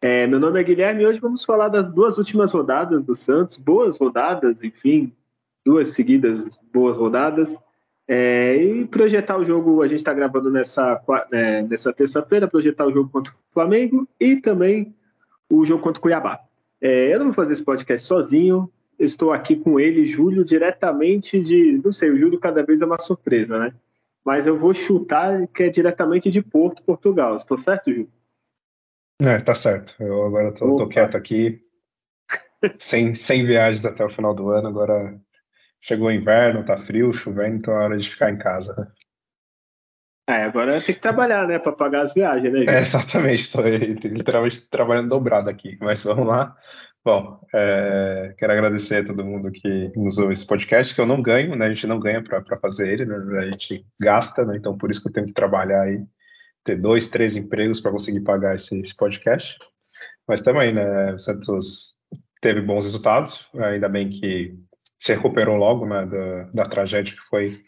É, meu nome é Guilherme e hoje vamos falar das duas últimas rodadas do Santos, boas rodadas, enfim, duas seguidas boas rodadas. É, e projetar o jogo, a gente está gravando nessa, é, nessa terça-feira, projetar o jogo contra o Flamengo e também o jogo contra o Cuiabá. É, eu não vou fazer esse podcast sozinho, estou aqui com ele, Júlio, diretamente de. Não sei, o Júlio cada vez é uma surpresa, né? Mas eu vou chutar que é diretamente de Porto, Portugal. Estou certo, Júlio? É, tá certo. Eu agora tô, tô quieto aqui, sem, sem viagens até o final do ano. Agora chegou o inverno, tá frio, chovendo, então é hora de ficar em casa. É, agora tem que trabalhar, né, para pagar as viagens, né? É, exatamente, estou literalmente trabalhando dobrado aqui, mas vamos lá. Bom, é, quero agradecer a todo mundo que ouve esse podcast, que eu não ganho, né? A gente não ganha para fazer ele, né? A gente gasta, né? Então por isso que eu tenho que trabalhar aí, ter dois, três empregos para conseguir pagar esse, esse podcast. Mas também, né? O Santos teve bons resultados, ainda bem que se recuperou logo, né? Da, da tragédia que foi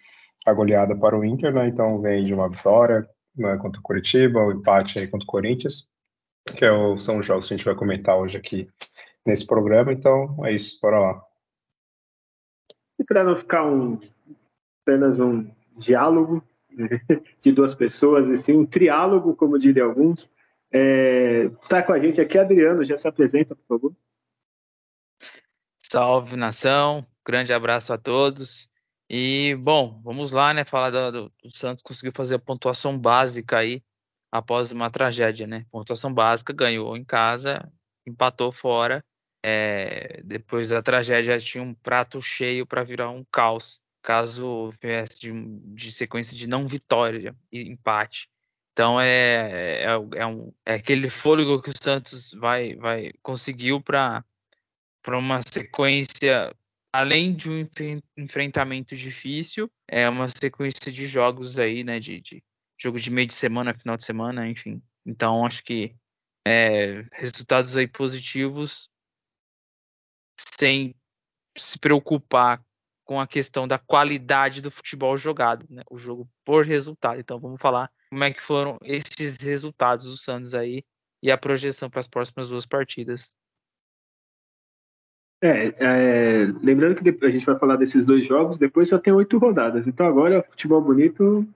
a goleada para o Inter, né? Então vem de uma vitória né, contra o Curitiba, o empate aí contra o Corinthians, que é o, são os jogos que a gente vai comentar hoje aqui nesse programa, então é isso, bora lá. E para não ficar um, apenas um diálogo de duas pessoas, e sim um triálogo, como diriam alguns, é, está com a gente aqui Adriano, já se apresenta, por favor. Salve nação, grande abraço a todos. E bom, vamos lá, né? Falar do, do Santos conseguiu fazer a pontuação básica aí após uma tragédia, né? Pontuação básica, ganhou em casa, empatou fora é, depois da tragédia tinha um prato cheio para virar um caos, caso viesse de, de, sequência de não vitória e empate. Então é, é, é, um, é aquele fôlego que o Santos vai, vai conseguiu para uma sequência, além de um enfrentamento difícil, é uma sequência de jogos aí, né? De, de jogo de meio de semana, final de semana, enfim. Então acho que é, resultados aí positivos sem se preocupar com a questão da qualidade do futebol jogado, né? o jogo por resultado. Então vamos falar como é que foram esses resultados do Santos aí e a projeção para as próximas duas partidas. É, é, lembrando que a gente vai falar desses dois jogos, depois só tem oito rodadas. Então agora futebol bonito,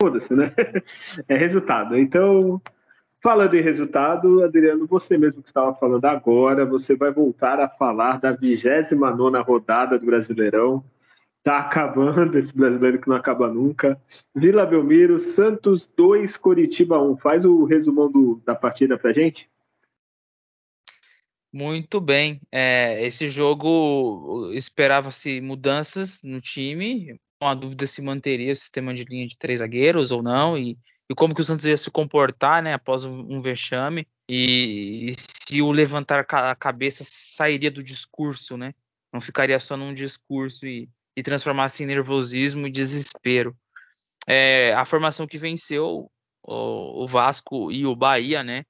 foda-se, né? É resultado. Então Falando em resultado, Adriano, você mesmo que estava falando agora, você vai voltar a falar da 29 rodada do Brasileirão. Está acabando esse brasileiro que não acaba nunca. Vila Belmiro, Santos 2, Coritiba 1. Faz o resumão do, da partida pra gente. Muito bem. É, esse jogo esperava-se mudanças no time. Uma dúvida se manteria o sistema de linha de três zagueiros ou não. E e como que o Santos ia se comportar, né, após um, vexame e, e, se o levantar a cabeça sairia do discurso, né, não ficaria só num discurso e, e transformasse em nervosismo e desespero. É, a formação que venceu o, o, Vasco e o Bahia, né,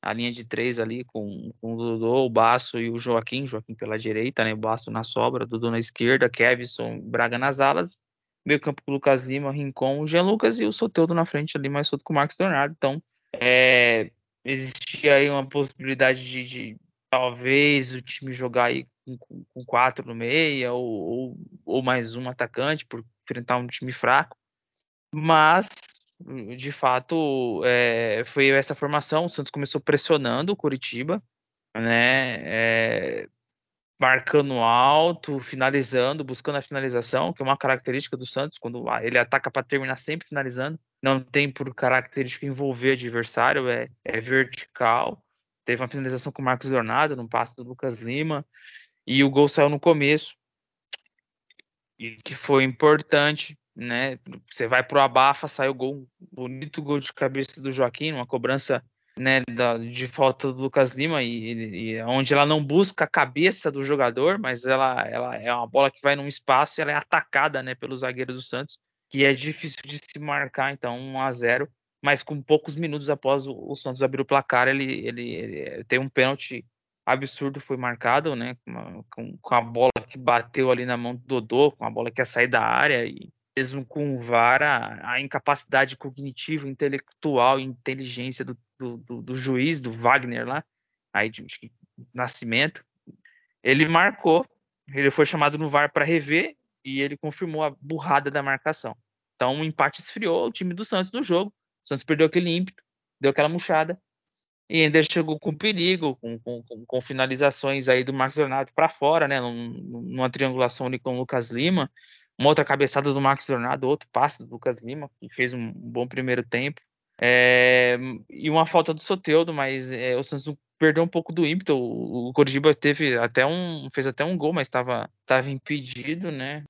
a linha de três ali com, com o Dodô, o Baço e o Joaquim, Joaquim pela direita, né, o Baço na sobra, Dodô na esquerda, Kevson, Braga nas alas meio campo com o Lucas Lima, Rincon, o Jean Lucas e o Soteudo na frente ali, mais solto com o Marcos Leonardo. Então, é, existia aí uma possibilidade de, de, talvez o time jogar aí com, com quatro no meia ou, ou, ou, mais um atacante por enfrentar um time fraco. Mas, de fato, é, foi essa formação. O Santos começou pressionando o Curitiba, né? É, marcando alto, finalizando, buscando a finalização, que é uma característica do Santos, quando ele ataca para terminar sempre finalizando. Não tem por característica envolver adversário, é, é vertical. Teve uma finalização com o Marcos Leonardo, no passe do Lucas Lima, e o gol saiu no começo, e que foi importante, né? Você vai pro abafa, sai o gol, bonito gol de cabeça do Joaquim, uma cobrança né, da, de falta do Lucas Lima e, e, onde ela não busca a cabeça do jogador, mas ela, ela é uma bola que vai num espaço e ela é atacada, né, pelo zagueiro do Santos, que é difícil de se marcar, então 1 a 0 mas com poucos minutos após o, o Santos abrir o placar, ele, ele, ele, tem um pênalti absurdo foi marcado, né, com, com, a bola que bateu ali na mão do Dodô, com a bola que ia sair da área e mesmo com o VAR, a, incapacidade cognitiva, intelectual e inteligência do, do, do, do, juiz, do Wagner lá, aí de, de Nascimento, ele marcou, ele foi chamado no VAR para rever e ele confirmou a burrada da marcação. Então o empate esfriou o time do Santos no jogo. O Santos perdeu aquele ímpeto, deu aquela murchada e ainda chegou com perigo, com, com, com finalizações aí do Marcos Leonardo para fora, né, numa triangulação ali com o Lucas Lima uma outra cabeçada do Marcos Leonardo, outro passe do Lucas Lima, que fez um bom primeiro tempo. É, e uma falta do Soteudo, mas é, o Santos perdeu um pouco do ímpeto. O, Coritiba teve até um, fez até um gol, mas estava impedido, né?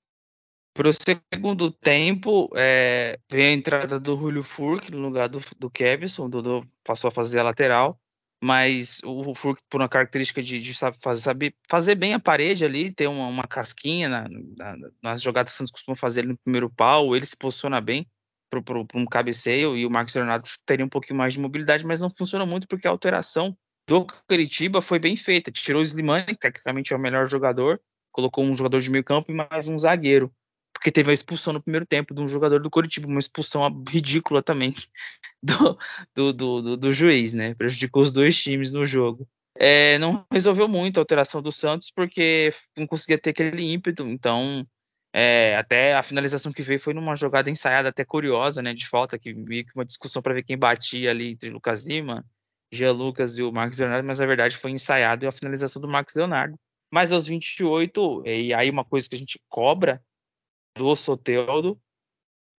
Para o segundo tempo, é, veio a entrada do Julio Furk no lugar do, do Kevson, o Dodô passou a fazer a lateral mas o Furk, por uma característica de, de saber fazer bem a parede ali, ter uma, uma casquinha na, na, nas jogadas que o Santos costuma fazer no primeiro pau, ele se posiciona bem para um cabeceio e o Marcos Leonardo teria um pouquinho mais de mobilidade, mas não funciona muito porque a alteração do Curitiba foi bem feita. Tirou o Slimani, que tecnicamente é o melhor jogador, colocou um jogador de meio campo e mais um zagueiro porque teve a expulsão no primeiro tempo de um jogador do Coritiba, uma expulsão ridícula também do, do, do, do juiz, né? Prejudicou os dois times no jogo. É, não resolveu muito a alteração do Santos porque não conseguia ter aquele ímpeto, então é, até a finalização que veio foi numa jogada ensaiada até curiosa, né, de falta, que meio que uma discussão para ver quem batia ali entre Lucas Lima, Jean Lucas e o Marcos Leonardo, mas na verdade foi ensaiado e a finalização do Marcos Leonardo. Mas aos 28, e aí uma coisa que a gente cobra do Soteldo,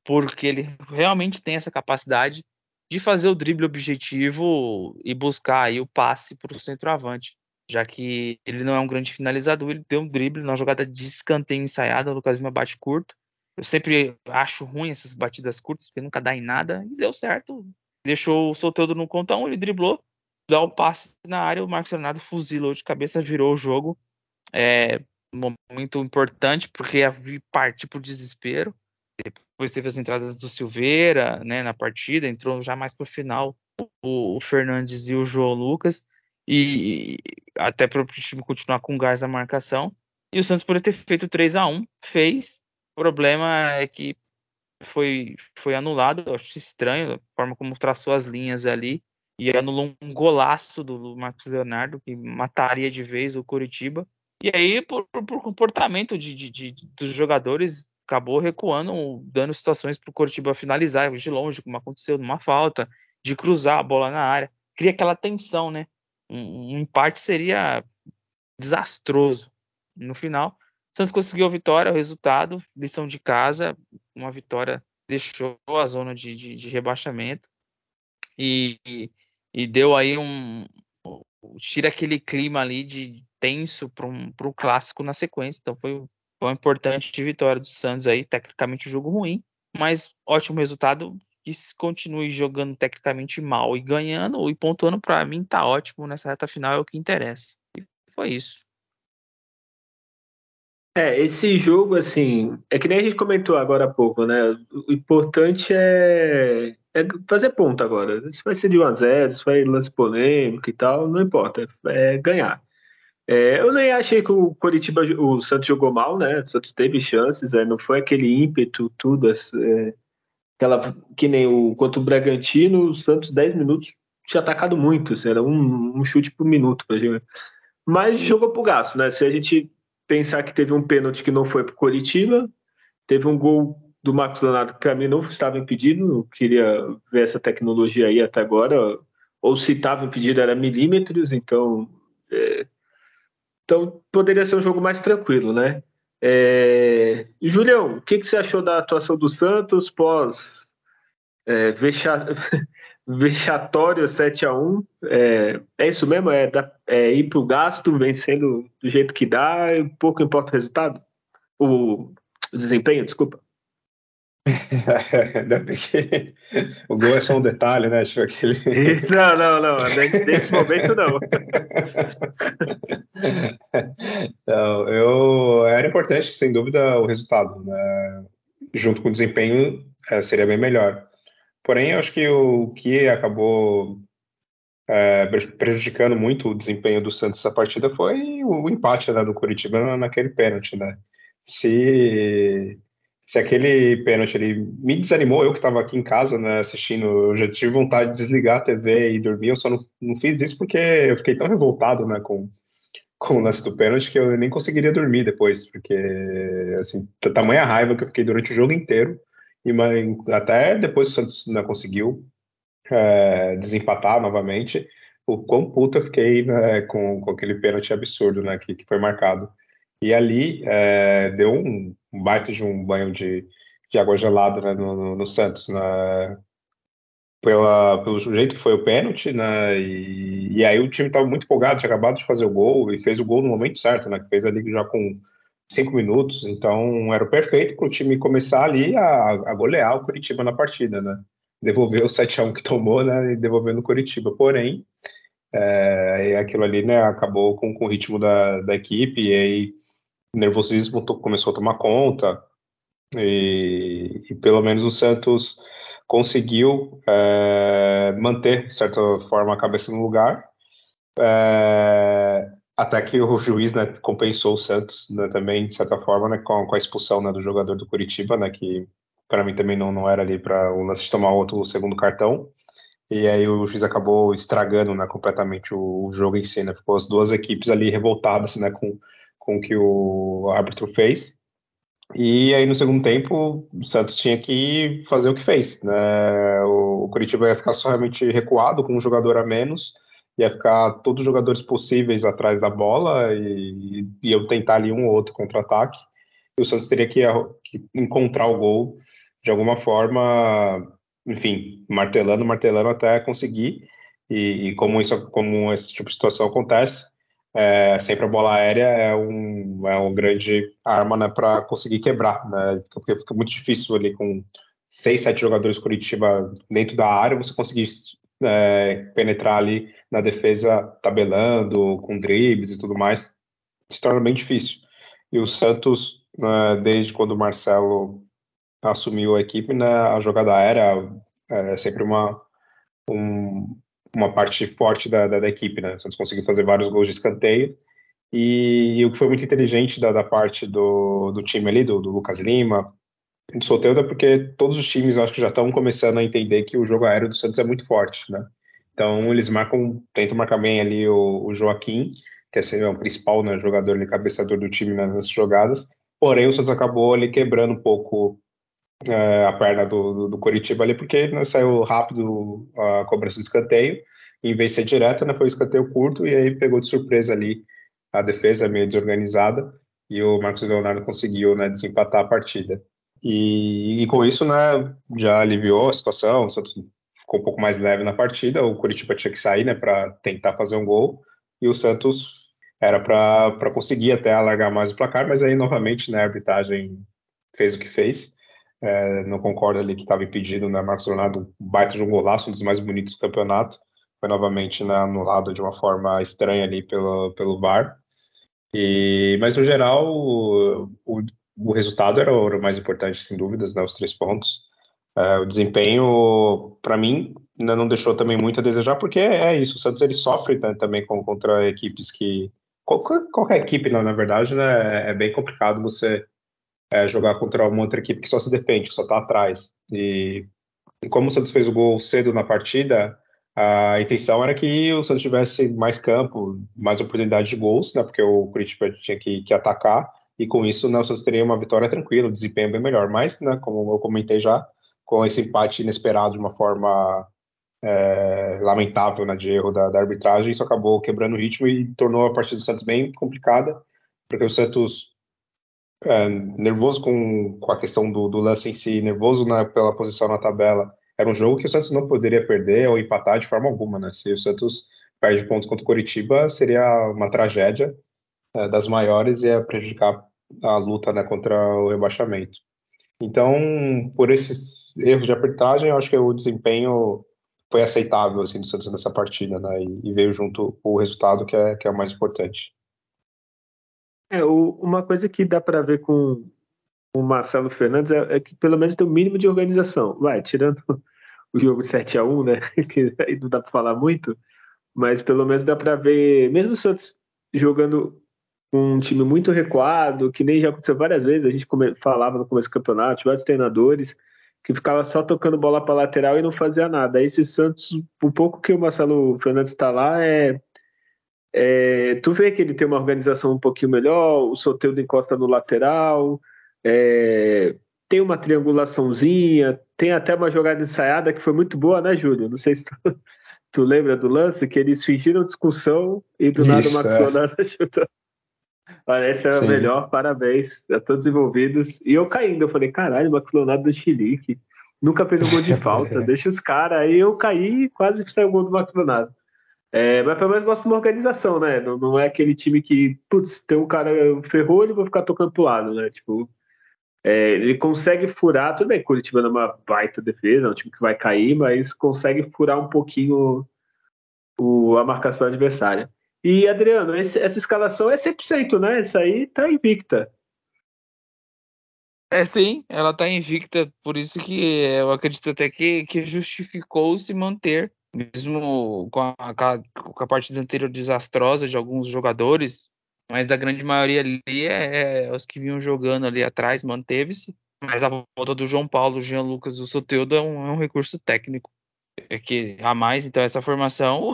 porque ele realmente tem essa capacidade de fazer o drible objetivo e buscar aí o passe para o centroavante, já que ele não é um grande finalizador, ele deu um drible na jogada de escanteio ensaiada, o Lucas Lima bate curto. Eu sempre acho ruim essas batidas curtas, porque nunca dá em nada, e deu certo. Deixou o Soteldo no conta 1, ele driblou, dá o passe na área, o Marcos Leonardo fuzilou de cabeça, virou o jogo. É, momento importante, porque partir para o desespero. Depois teve as entradas do Silveira né, na partida, entrou já mais para o final o, Fernandes e o João Lucas, e, até para o time continuar com gás na marcação. E o Santos poderia ter feito 3 a 1 fez. O problema é que foi, foi anulado, eu acho estranho a forma como traçou as linhas ali, e anulou um golaço do Marcos Leonardo, que mataria de vez o Curitiba. E aí, por, por comportamento de, de, de, dos jogadores, acabou recuando, dando situações para o Coritiba finalizar de longe, como aconteceu numa falta, de cruzar a bola na área. Cria aquela tensão, né? Um, um empate seria desastroso. No final, Santos conseguiu a vitória, o resultado, lição de casa, uma vitória deixou a zona de, de, de rebaixamento e, e, deu aí um. Tira aquele clima ali de tenso para um, um clássico na sequência. Então foi, uma importante vitória do Santos aí, tecnicamente jogo ruim, mas ótimo resultado. Que continue jogando tecnicamente mal e ganhando e pontuando para mim tá ótimo nessa reta final é o que interessa. E foi isso. É, esse jogo, assim, é que nem a gente comentou agora há pouco, né? O importante é, é fazer ponto agora. Se vai ser de 1x0, se vai lance polêmico e tal, não importa. É ganhar. É, eu nem achei que o Coritiba, o Santos jogou mal, né? O Santos teve chances, é, não foi aquele ímpeto, tudo, é, aquela, que nem o quanto o Bragantino, o Santos 10 minutos tinha atacado muito, assim, era um, um, chute por minuto pra gente. Mas jogou pro gasto, né? Se a gente pensar que teve um pênalti que não foi pro Coritiba, teve um gol do Marcos Leonardo que para mim não estava impedido, eu queria ver essa tecnologia aí até agora, ou se estava impedido era milímetros, então é, então poderia ser um jogo mais tranquilo, né? É... Julião, o que, que, você achou da atuação do Santos pós é, vexa... vexatório 7 a 1 é, é isso mesmo? É, é ir para o gasto, vencendo do jeito que dá, pouco importa o resultado? O, o desempenho, desculpa. Ainda bem que o gol é só um detalhe, né? Acho aquele... Não, não, não. Nesse momento, não. Não, eu... Era importante, sem dúvida, o resultado. Né? Junto com o desempenho, é, seria bem melhor. Porém, eu acho que o que acabou é, prejudicando muito o desempenho do Santos essa partida foi o, empate né, do Curitiba naquele pênalti, né? Se, se aquele pênalti ele me desanimou, eu que estava aqui em casa né, assistindo, eu já tive vontade de desligar a TV e dormir, eu só não, não fiz isso porque eu fiquei tão revoltado né, com, com o lance do pênalti que eu nem conseguiria dormir depois, porque assim, tamanha raiva que eu fiquei durante o jogo inteiro, e até depois que o Santos não conseguiu, é, desempatar novamente, o quão puto eu fiquei né, com, com aquele pênalti absurdo né, que, que foi marcado. E ali é, deu um, baita de um banho de, de água gelada né, no, no, Santos, né, pela, pelo jeito que foi o pênalti, né, e, e aí o time estava muito empolgado, tinha acabado de fazer o gol e fez o gol no momento certo, né, que fez ali já com cinco minutos, então era o perfeito para o time começar ali a, a golear o Curitiba na partida, né? Devolver o 7x1 que tomou, né, e devolver no Curitiba. Porém, é, aquilo ali, né, acabou com, com o ritmo da, da equipe, e aí o nervosismo começou a tomar conta, e, e pelo menos o Santos conseguiu é, manter, de certa forma, a cabeça no lugar, é, até que o juiz né, compensou o Santos né, também, de certa forma, né, com, com a expulsão né, do jogador do Curitiba, né, que para mim também não, não era ali para o lance tomar outro segundo cartão. E aí o juiz acabou estragando né, completamente o, o, jogo em si, né? Ficou as duas equipes ali revoltadas com, com o que o árbitro fez. E aí no segundo tempo o Santos tinha que fazer o que fez. Né? O, Curitiba ia ficar só realmente recuado com um jogador a menos, ia ficar todos os jogadores possíveis atrás da bola e, e iam tentar ali um ou outro contra-ataque. E o Santos teria que, que encontrar o gol de alguma forma, enfim, martelando, martelando até conseguir. E, e como isso, como esse tipo de situação acontece, é, sempre a bola aérea é um, é um grande arma né, para conseguir quebrar, né? Porque fica muito difícil ali com seis, sete jogadores Curitiba dentro da área, você conseguir é, penetrar ali na defesa tabelando, com dribles e tudo mais, se torna bem difícil. E o Santos, né, desde quando o Marcelo assumiu a equipe, né, a jogada aérea é sempre uma, um, uma parte forte da, da, da, equipe, né? Santos conseguiu fazer vários gols de escanteio. E, e o que foi muito inteligente da, da parte do, do time ali, do, do Lucas Lima, do Soteldo, é porque todos os times acho que já estão começando a entender que o jogo aéreo do Santos é muito forte, né? Então eles marcam, tentam marcar bem ali o, o Joaquim, que é, o principal né, jogador ali, cabeçador do time né, nessas jogadas. Porém, o Santos acabou ali quebrando um pouco é, a perna do, do, do Coritiba ali, porque né, saiu rápido a cobrança do escanteio, em vez de ser direta, né, foi um escanteio curto, e aí pegou de surpresa ali a defesa meio desorganizada, e o Marcos Leonardo conseguiu né, desempatar a partida. E, e, com isso, né, já aliviou a situação, o Santos ficou um pouco mais leve na partida, o Curitiba tinha que sair né, para tentar fazer um gol, e o Santos era para conseguir até alargar mais o placar, mas aí novamente né, a arbitragem fez o que fez, é, não concordo ali que estava impedido, né? Marcos Leonardo, um baita de um golaço, um dos mais bonitos do campeonato, foi novamente né, anulado de uma forma estranha ali pelo, pelo VAR. E, mas no geral, o, o, o resultado era o, mais importante, sem dúvidas, né, os três pontos. É, o desempenho, para mim, ainda não deixou também muito a desejar, porque é, isso, o Santos ele sofre né, também com, contra equipes que. Qualquer, qualquer equipe, na, na verdade, né, é bem complicado você é, jogar contra uma outra equipe que só se defende, que só está atrás. E, e, como o Santos fez o gol cedo na partida, a intenção era que o Santos tivesse mais campo, mais oportunidade de gols, né, porque o Curitiba tinha que, que atacar, e com isso né, o Santos teria uma vitória tranquila, um desempenho bem melhor. Mas, né, como eu comentei já, com esse empate inesperado de uma forma é, lamentável né, de erro da, da, arbitragem, isso acabou quebrando o ritmo e tornou a partida do Santos bem complicada, porque o Santos é, nervoso com, com a questão do, do lance em si, nervoso na, pela posição na tabela. Era um jogo que o Santos não poderia perder ou empatar de forma alguma, né? Se o Santos perde pontos contra o Coritiba, seria uma tragédia é, das maiores e ia prejudicar a luta né, contra o rebaixamento. Então, por esses erros de arbitragem, eu acho que o desempenho foi aceitável assim do Santos nessa partida, né? E, e, veio junto o resultado que é que é o mais importante. É, o, uma coisa que dá para ver com o Marcelo Fernandes é, é, que pelo menos tem um mínimo de organização. Vai, tirando o jogo 7 a 1 né? Que aí não dá para falar muito, mas pelo menos dá para ver, mesmo o Santos jogando um time muito recuado, que nem já aconteceu várias vezes, a gente falava no começo do campeonato, vários treinadores que ficava só tocando bola para lateral e não fazia nada. Aí esse Santos, o pouco que o Marcelo Fernandes está lá é, é, tu vê que ele tem uma organização um pouquinho melhor, o Soteldo encosta no lateral, é, tem uma triangulaçãozinha, tem até uma jogada ensaiada que foi muito boa, né, Júlio? Não sei se tu, tu lembra do lance, que eles fingiram discussão e do Isso, nada o Max é. Leonardo chutou. É o melhor, parabéns a todos envolvidos. E eu caindo, eu falei, caralho, o Max Leonardo do Chilique. Nunca fez um gol de falta, deixa os caras. Aí eu caí e quase saiu o gol do Max Leonardo. É, mas pelo menos de uma organização, né? Não, não, é aquele time que, putz, tem um cara ferrou, ele vai ficar tocando pro lado, né? Tipo, é, ele consegue furar, tudo bem, Curitiba é uma baita defesa, é um time que vai cair, mas consegue furar um pouquinho o, a marcação adversária. E, Adriano, esse, essa escalação é 100%, né? Essa aí tá invicta. É sim, ela tá invicta, por isso que eu acredito até que, que justificou se manter, mesmo com a, com a partida anterior desastrosa de alguns jogadores, mas da grande maioria ali é, é os que vinham jogando ali atrás, manteve-se. Mas a volta do João Paulo, Jean Lucas e o Soteldo é um, é um recurso técnico é que a mais, então essa formação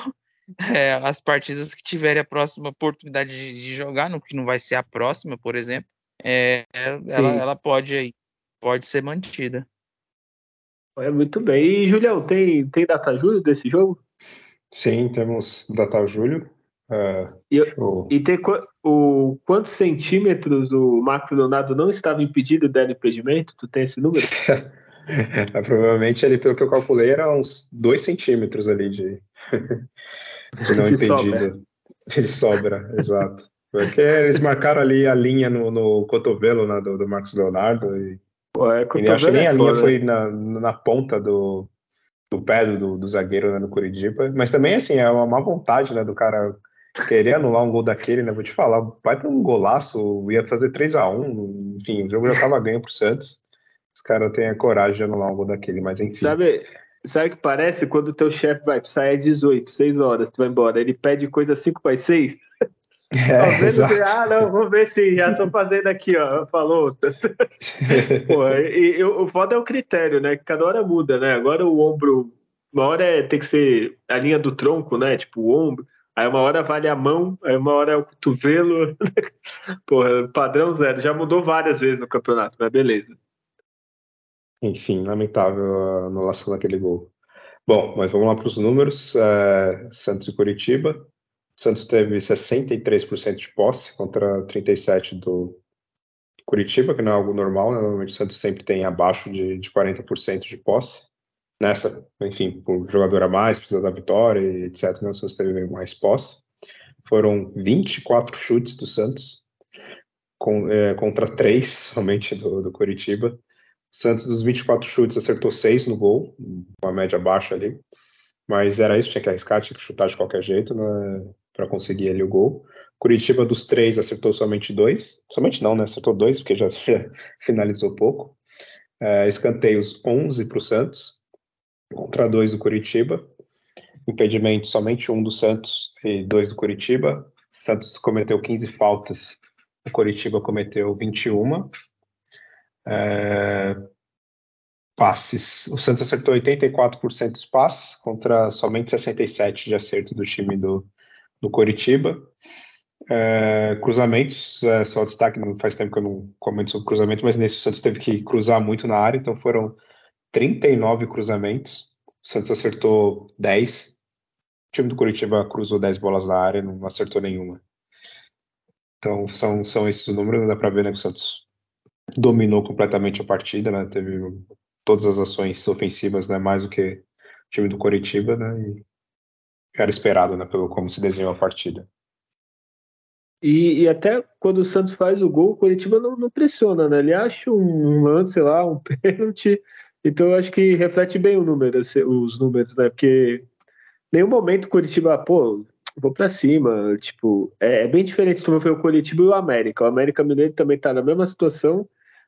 é, as partidas que tiverem a próxima oportunidade de, de, jogar, no que não vai ser a próxima, por exemplo, é, ela, ela, pode pode ser mantida. É muito bem. E Julião, tem, tem data julho desse jogo? Sim, temos data julho. Uh, e, e tem o, quantos centímetros o Marco Leonardo não estava impedido de impedimento? Tu tem esse número? é, provavelmente ali, pelo que eu calculei, era uns 2 centímetros ali de, de não impedido. Sobra. Ele sobra, exato. Porque eles marcaram ali a linha no, no cotovelo né, do, do Marcos Leonardo e, Pô, é, e acho que nem é a linha foda. foi na, na ponta do, do pé do, do zagueiro né, no Curitiba. Mas também, assim, é uma má vontade né, do cara querer anular um gol daquele, né? Vou te falar, vai ter um golaço, ia fazer 3 a 1 enfim, o jogo já tava ganho pro Santos. Os caras têm a coragem de anular um gol daquele, mas enfim. Sabe, Sabe o que parece? Quando o teu chefe vai sair às 18, 6 horas, tu vai embora, ele pede coisa 5 para 6. É, ah, não, vamos ver se já tô fazendo aqui, ó. Falou. Pô, e, e, o foda é o critério, né? Cada hora muda, né? Agora o ombro, uma hora é, tem que ser a linha do tronco, né? Tipo o ombro. Aí uma hora vale a mão, aí uma hora é o cotovelo. Porra, padrão zero. Já mudou várias vezes no campeonato, mas beleza. Enfim, lamentável a anulação daquele gol. Bom, mas vamos lá para os números. É, Santos e Curitiba. Santos teve 63% de posse contra 37% do Curitiba, que não é algo normal. Né? Normalmente o Santos sempre tem abaixo de, de 40% de posse. Nessa, enfim, por jogador a mais, precisa da vitória, etc. Né? O Santos teve mais posse. Foram 24 chutes do Santos, com, é, contra 3 somente do, do Curitiba. Santos, dos 24 chutes, acertou 6 no gol, uma média baixa ali. Mas era isso, tinha que arriscar, tinha que chutar de qualquer jeito né, para conseguir ali o gol. Curitiba, dos três, acertou somente dois. Somente não, né? Acertou dois, porque já, já finalizou pouco. É, escanteios 11 para o Santos, contra dois do Curitiba. Impedimento somente um do Santos e dois do Curitiba. Santos cometeu 15 faltas, o Curitiba cometeu 21. É, passes. O Santos acertou 84% dos passes contra somente 67% de acerto do time do, do Coritiba. É, cruzamentos, é, só destaque, não faz tempo que eu não comento sobre cruzamento, mas nesse o Santos teve que cruzar muito na área, então foram 39 cruzamentos. O Santos acertou 10. O time do Curitiba cruzou 10 bolas na área, não acertou nenhuma. Então são, são esses os números, dá para ver né, que o Santos dominou completamente a partida, né? Teve todas as ações ofensivas, né? Mais do que o time do Coritiba, né? E era esperado, né? Pelo como se desenhou a partida. E, e, até quando o Santos faz o gol, o Curitiba não, não pressiona, né? Ele acha um, lance lá, um pênalti. Então eu acho que reflete bem o número, os números, né? Porque nenhum momento o Curitiba, pô, vou para cima. Tipo, é, é, bem diferente tu ver o Curitiba e o América. O América Mineiro também tá na mesma situação,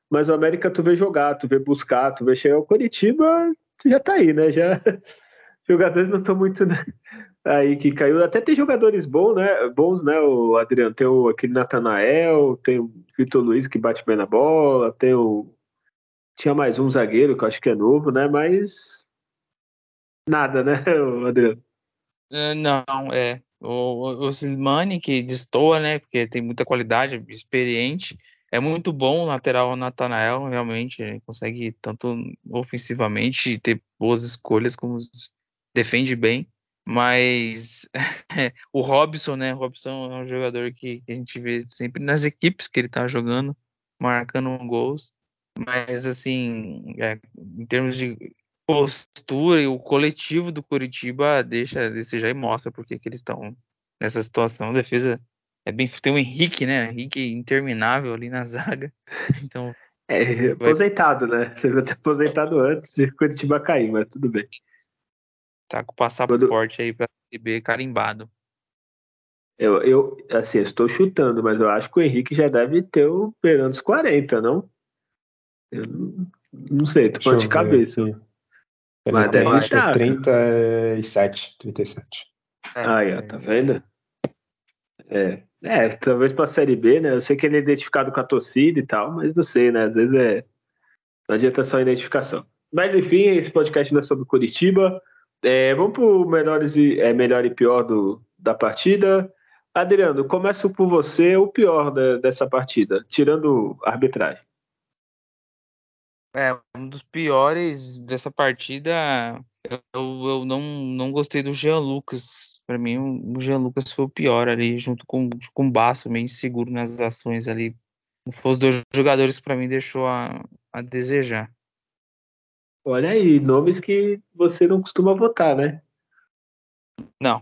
mas o América tu vê jogar, tu vê buscar, tu vê chegar. O Curitiba já tá aí, né? Já jogadores não estão muito né? Aí que caiu. Até tem jogadores bons, né? Bons, né? O Adriano tem o, aquele Natanael, tem o Vitor Luiz que bate bem na bola, tem o tinha mais um zagueiro que eu acho que é novo, né? Mas nada, né, Adriano? É, não, é. O, o Slimani, que destoa, né? Porque tem muita qualidade, experiente. É muito bom o lateral Natanael, realmente. Consegue tanto ofensivamente ter boas escolhas, como defende bem. Mas o Robson, né? O Robson é um jogador que, que a gente vê sempre nas equipes que ele tá jogando, marcando gols. Mas, assim, é, em termos de postura e o coletivo do Curitiba deixa a desejar e mostra porque que eles estão nessa situação. A defesa é bem. Tem o Henrique, né? Henrique interminável ali na zaga. Então. É, aposentado, né? Você vai ter aposentado antes de Curitiba cair, mas tudo bem. Tá com o passaporte Quando... aí pra CB carimbado. Eu, eu, assim, estou chutando, mas eu acho que o Henrique já deve ter o beirando os 40, não? Eu não sei, tu pode de cabeça. Aqui. Mas deve estar. 37, 37. É, Aí, ó, tá vendo? É, é, talvez pra Série B, né? Eu sei que ele é identificado com a torcida e tal, mas não sei, né? Às vezes é. Não adianta só identificação. Mas enfim, esse podcast não é sobre Curitiba. É, vamos melhores e, é, melhor e pior do, da partida. Adriano, começo por você, o pior da, dessa partida, tirando a arbitragem. É, um dos piores dessa partida, eu, eu não, não gostei do Jean Lucas. Para mim, o Jean Lucas foi o pior ali, junto com, com o Baço, meio inseguro nas ações ali. Os dois jogadores, para mim, deixou a, a desejar. Olha aí, nomes que você não costuma votar, né? Não.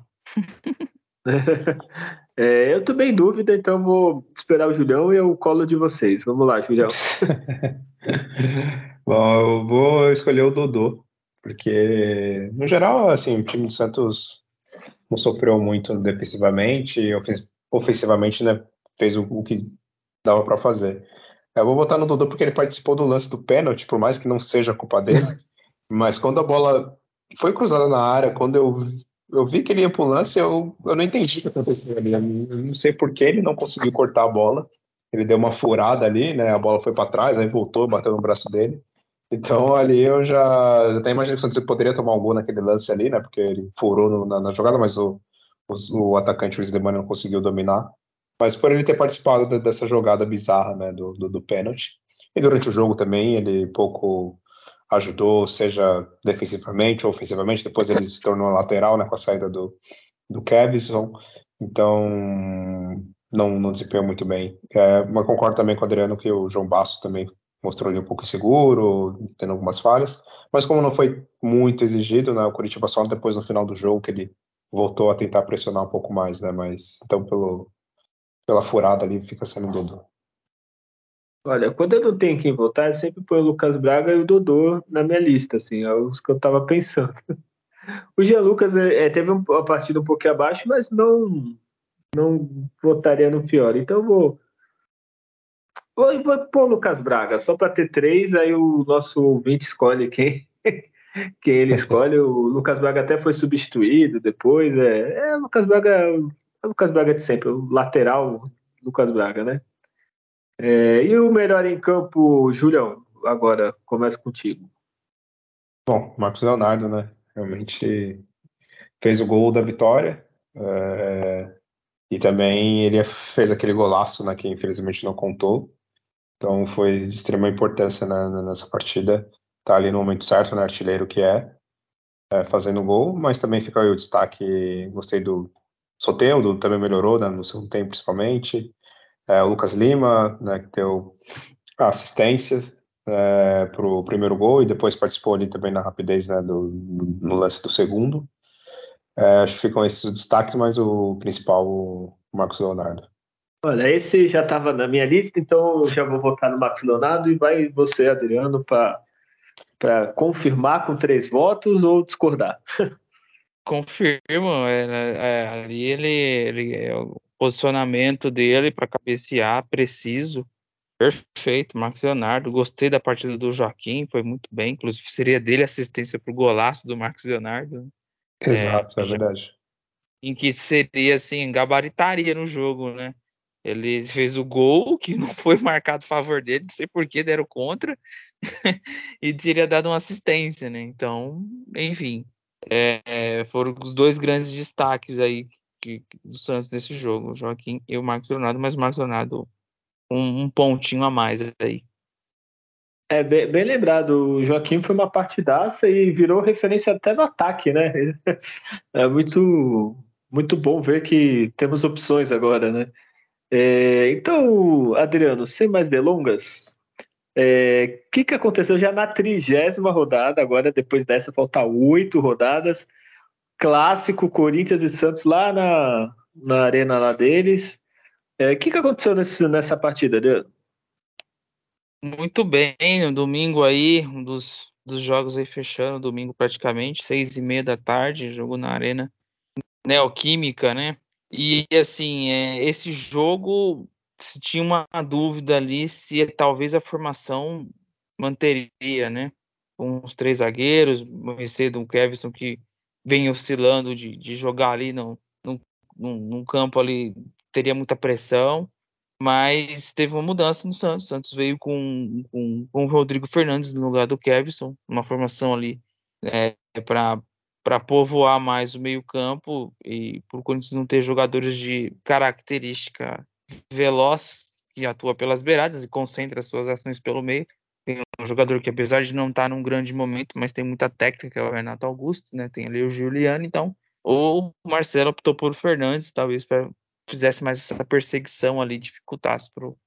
é, eu tô bem em dúvida, então vou esperar o Julião e eu colo de vocês. Vamos lá, Julião. Bom, eu vou escolher o Dodô, porque, no geral, assim, o time do Santos não sofreu muito defensivamente, ofensivamente, né, fez o, o que dava para fazer. Eu vou botar no Dodô porque ele participou do lance do pênalti, por mais que não seja culpa dele, mas quando a bola foi cruzada na área, quando eu, eu vi que ele ia pro lance, eu, eu não entendi o que aconteceu ali. Eu não sei por que ele não conseguiu cortar a bola ele deu uma furada ali, né? A bola foi para trás, aí voltou, bateu no braço dele. Então ali eu já, já até imagino que você poderia tomar um gol naquele lance ali, né? Porque ele furou no, na, na, jogada, mas o, o, o atacante Demani não conseguiu dominar. Mas por ele ter participado dessa jogada bizarra, né? Do, do, do pênalti. E durante o jogo também ele pouco ajudou, seja defensivamente ou ofensivamente. Depois ele se tornou lateral, né? Com a saída do, do Kevson. Então não, não desempenhou muito bem. É, mas concordo também com o Adriano que o João Bastos também mostrou ele um pouco inseguro, tendo algumas falhas. Mas como não foi muito exigido, né, o Curitiba só depois no final do jogo que ele voltou a tentar pressionar um pouco mais, né? Mas então pelo, pela furada ali fica sendo o Dodô. Olha, quando eu não tenho quem votar, eu sempre põe o Lucas Braga e o Dodô na minha lista, assim, é os que eu tava pensando. O Jean Lucas é, é teve uma partida um pouquinho abaixo, mas não não votaria no pior. Então vou. Vou, vou pôr o Lucas Braga, só para ter três, aí o nosso ouvinte escolhe quem, quem ele escolhe. O Lucas Braga até foi substituído depois. É, é Lucas Braga, é Lucas Braga de sempre, o lateral Lucas Braga, né? É, e o melhor em campo, Julião, agora começa contigo. Bom, Marcos Leonardo, né? Realmente fez o gol da vitória. É, e também ele fez aquele golaço, né, que infelizmente não contou. Então foi de extrema importância né, nessa partida. Tá ali no momento certo, né, artilheiro que é, é fazendo gol, mas também fica aí o destaque, gostei do Soteldo, também melhorou né, no segundo tempo principalmente. É, o Lucas Lima, né, que deu assistência é, para o primeiro gol e depois participou ali também na rapidez né, do, no lance do segundo. É, acho que ficam esses destaques, mas o principal, o Marcos Leonardo. Olha, esse já estava na minha lista, então eu já vou votar no Marcos Leonardo e vai você, Adriano, para confirmar com três votos ou discordar. Confirmo, é, é, ali ele, ele é o posicionamento dele para cabecear preciso, perfeito, Marcos Leonardo. Gostei da partida do Joaquim, foi muito bem, inclusive seria dele assistência para o golaço do Marcos Leonardo. Exato, é, é verdade. Em que seria assim, gabaritaria no jogo, né? Ele fez o gol que não foi marcado a favor dele, não sei por que deram contra, e teria dado uma assistência, né? Então, enfim, é, foram os dois grandes destaques aí que, do Santos nesse jogo, o Joaquim e o Marcos Leonardo, mas o Marcos Leonardo um, um pontinho a mais aí. É bem, bem, lembrado, o Joaquim foi uma partidaça e virou referência até no ataque, né? É muito, muito bom ver que temos opções agora, né? É, então, Adriano, sem mais delongas, o é, que, que aconteceu já na trigésima rodada? Agora, depois dessa, falta oito rodadas. Clássico Corinthians e Santos lá na, na arena lá deles. O é, que, que aconteceu nesse, nessa partida, Adriano? Muito bem, no domingo aí, um dos, dos jogos aí fechando, domingo praticamente, seis e meia da tarde, jogo na arena Neoquímica, né? E assim, é, esse jogo tinha uma dúvida ali se talvez a formação manteria, né? Com os três zagueiros, o Recedo, o Kevson que vem oscilando de, de jogar ali no, no, num campo ali, teria muita pressão, mas teve uma mudança no Santos. O Santos veio com, com, com o Rodrigo Fernandes no lugar do Kevson, uma formação ali é, para para povoar mais o meio-campo e por Corinthians não ter jogadores de característica veloz que atua pelas beiradas e concentra suas ações pelo meio. Tem um jogador que, apesar de não estar num grande momento, mas tem muita técnica, é o Renato Augusto, né? Tem ali o Juliano, então. Ou o Marcelo optou por Fernandes, talvez para fizesse mais essa perseguição ali, dificultasse para o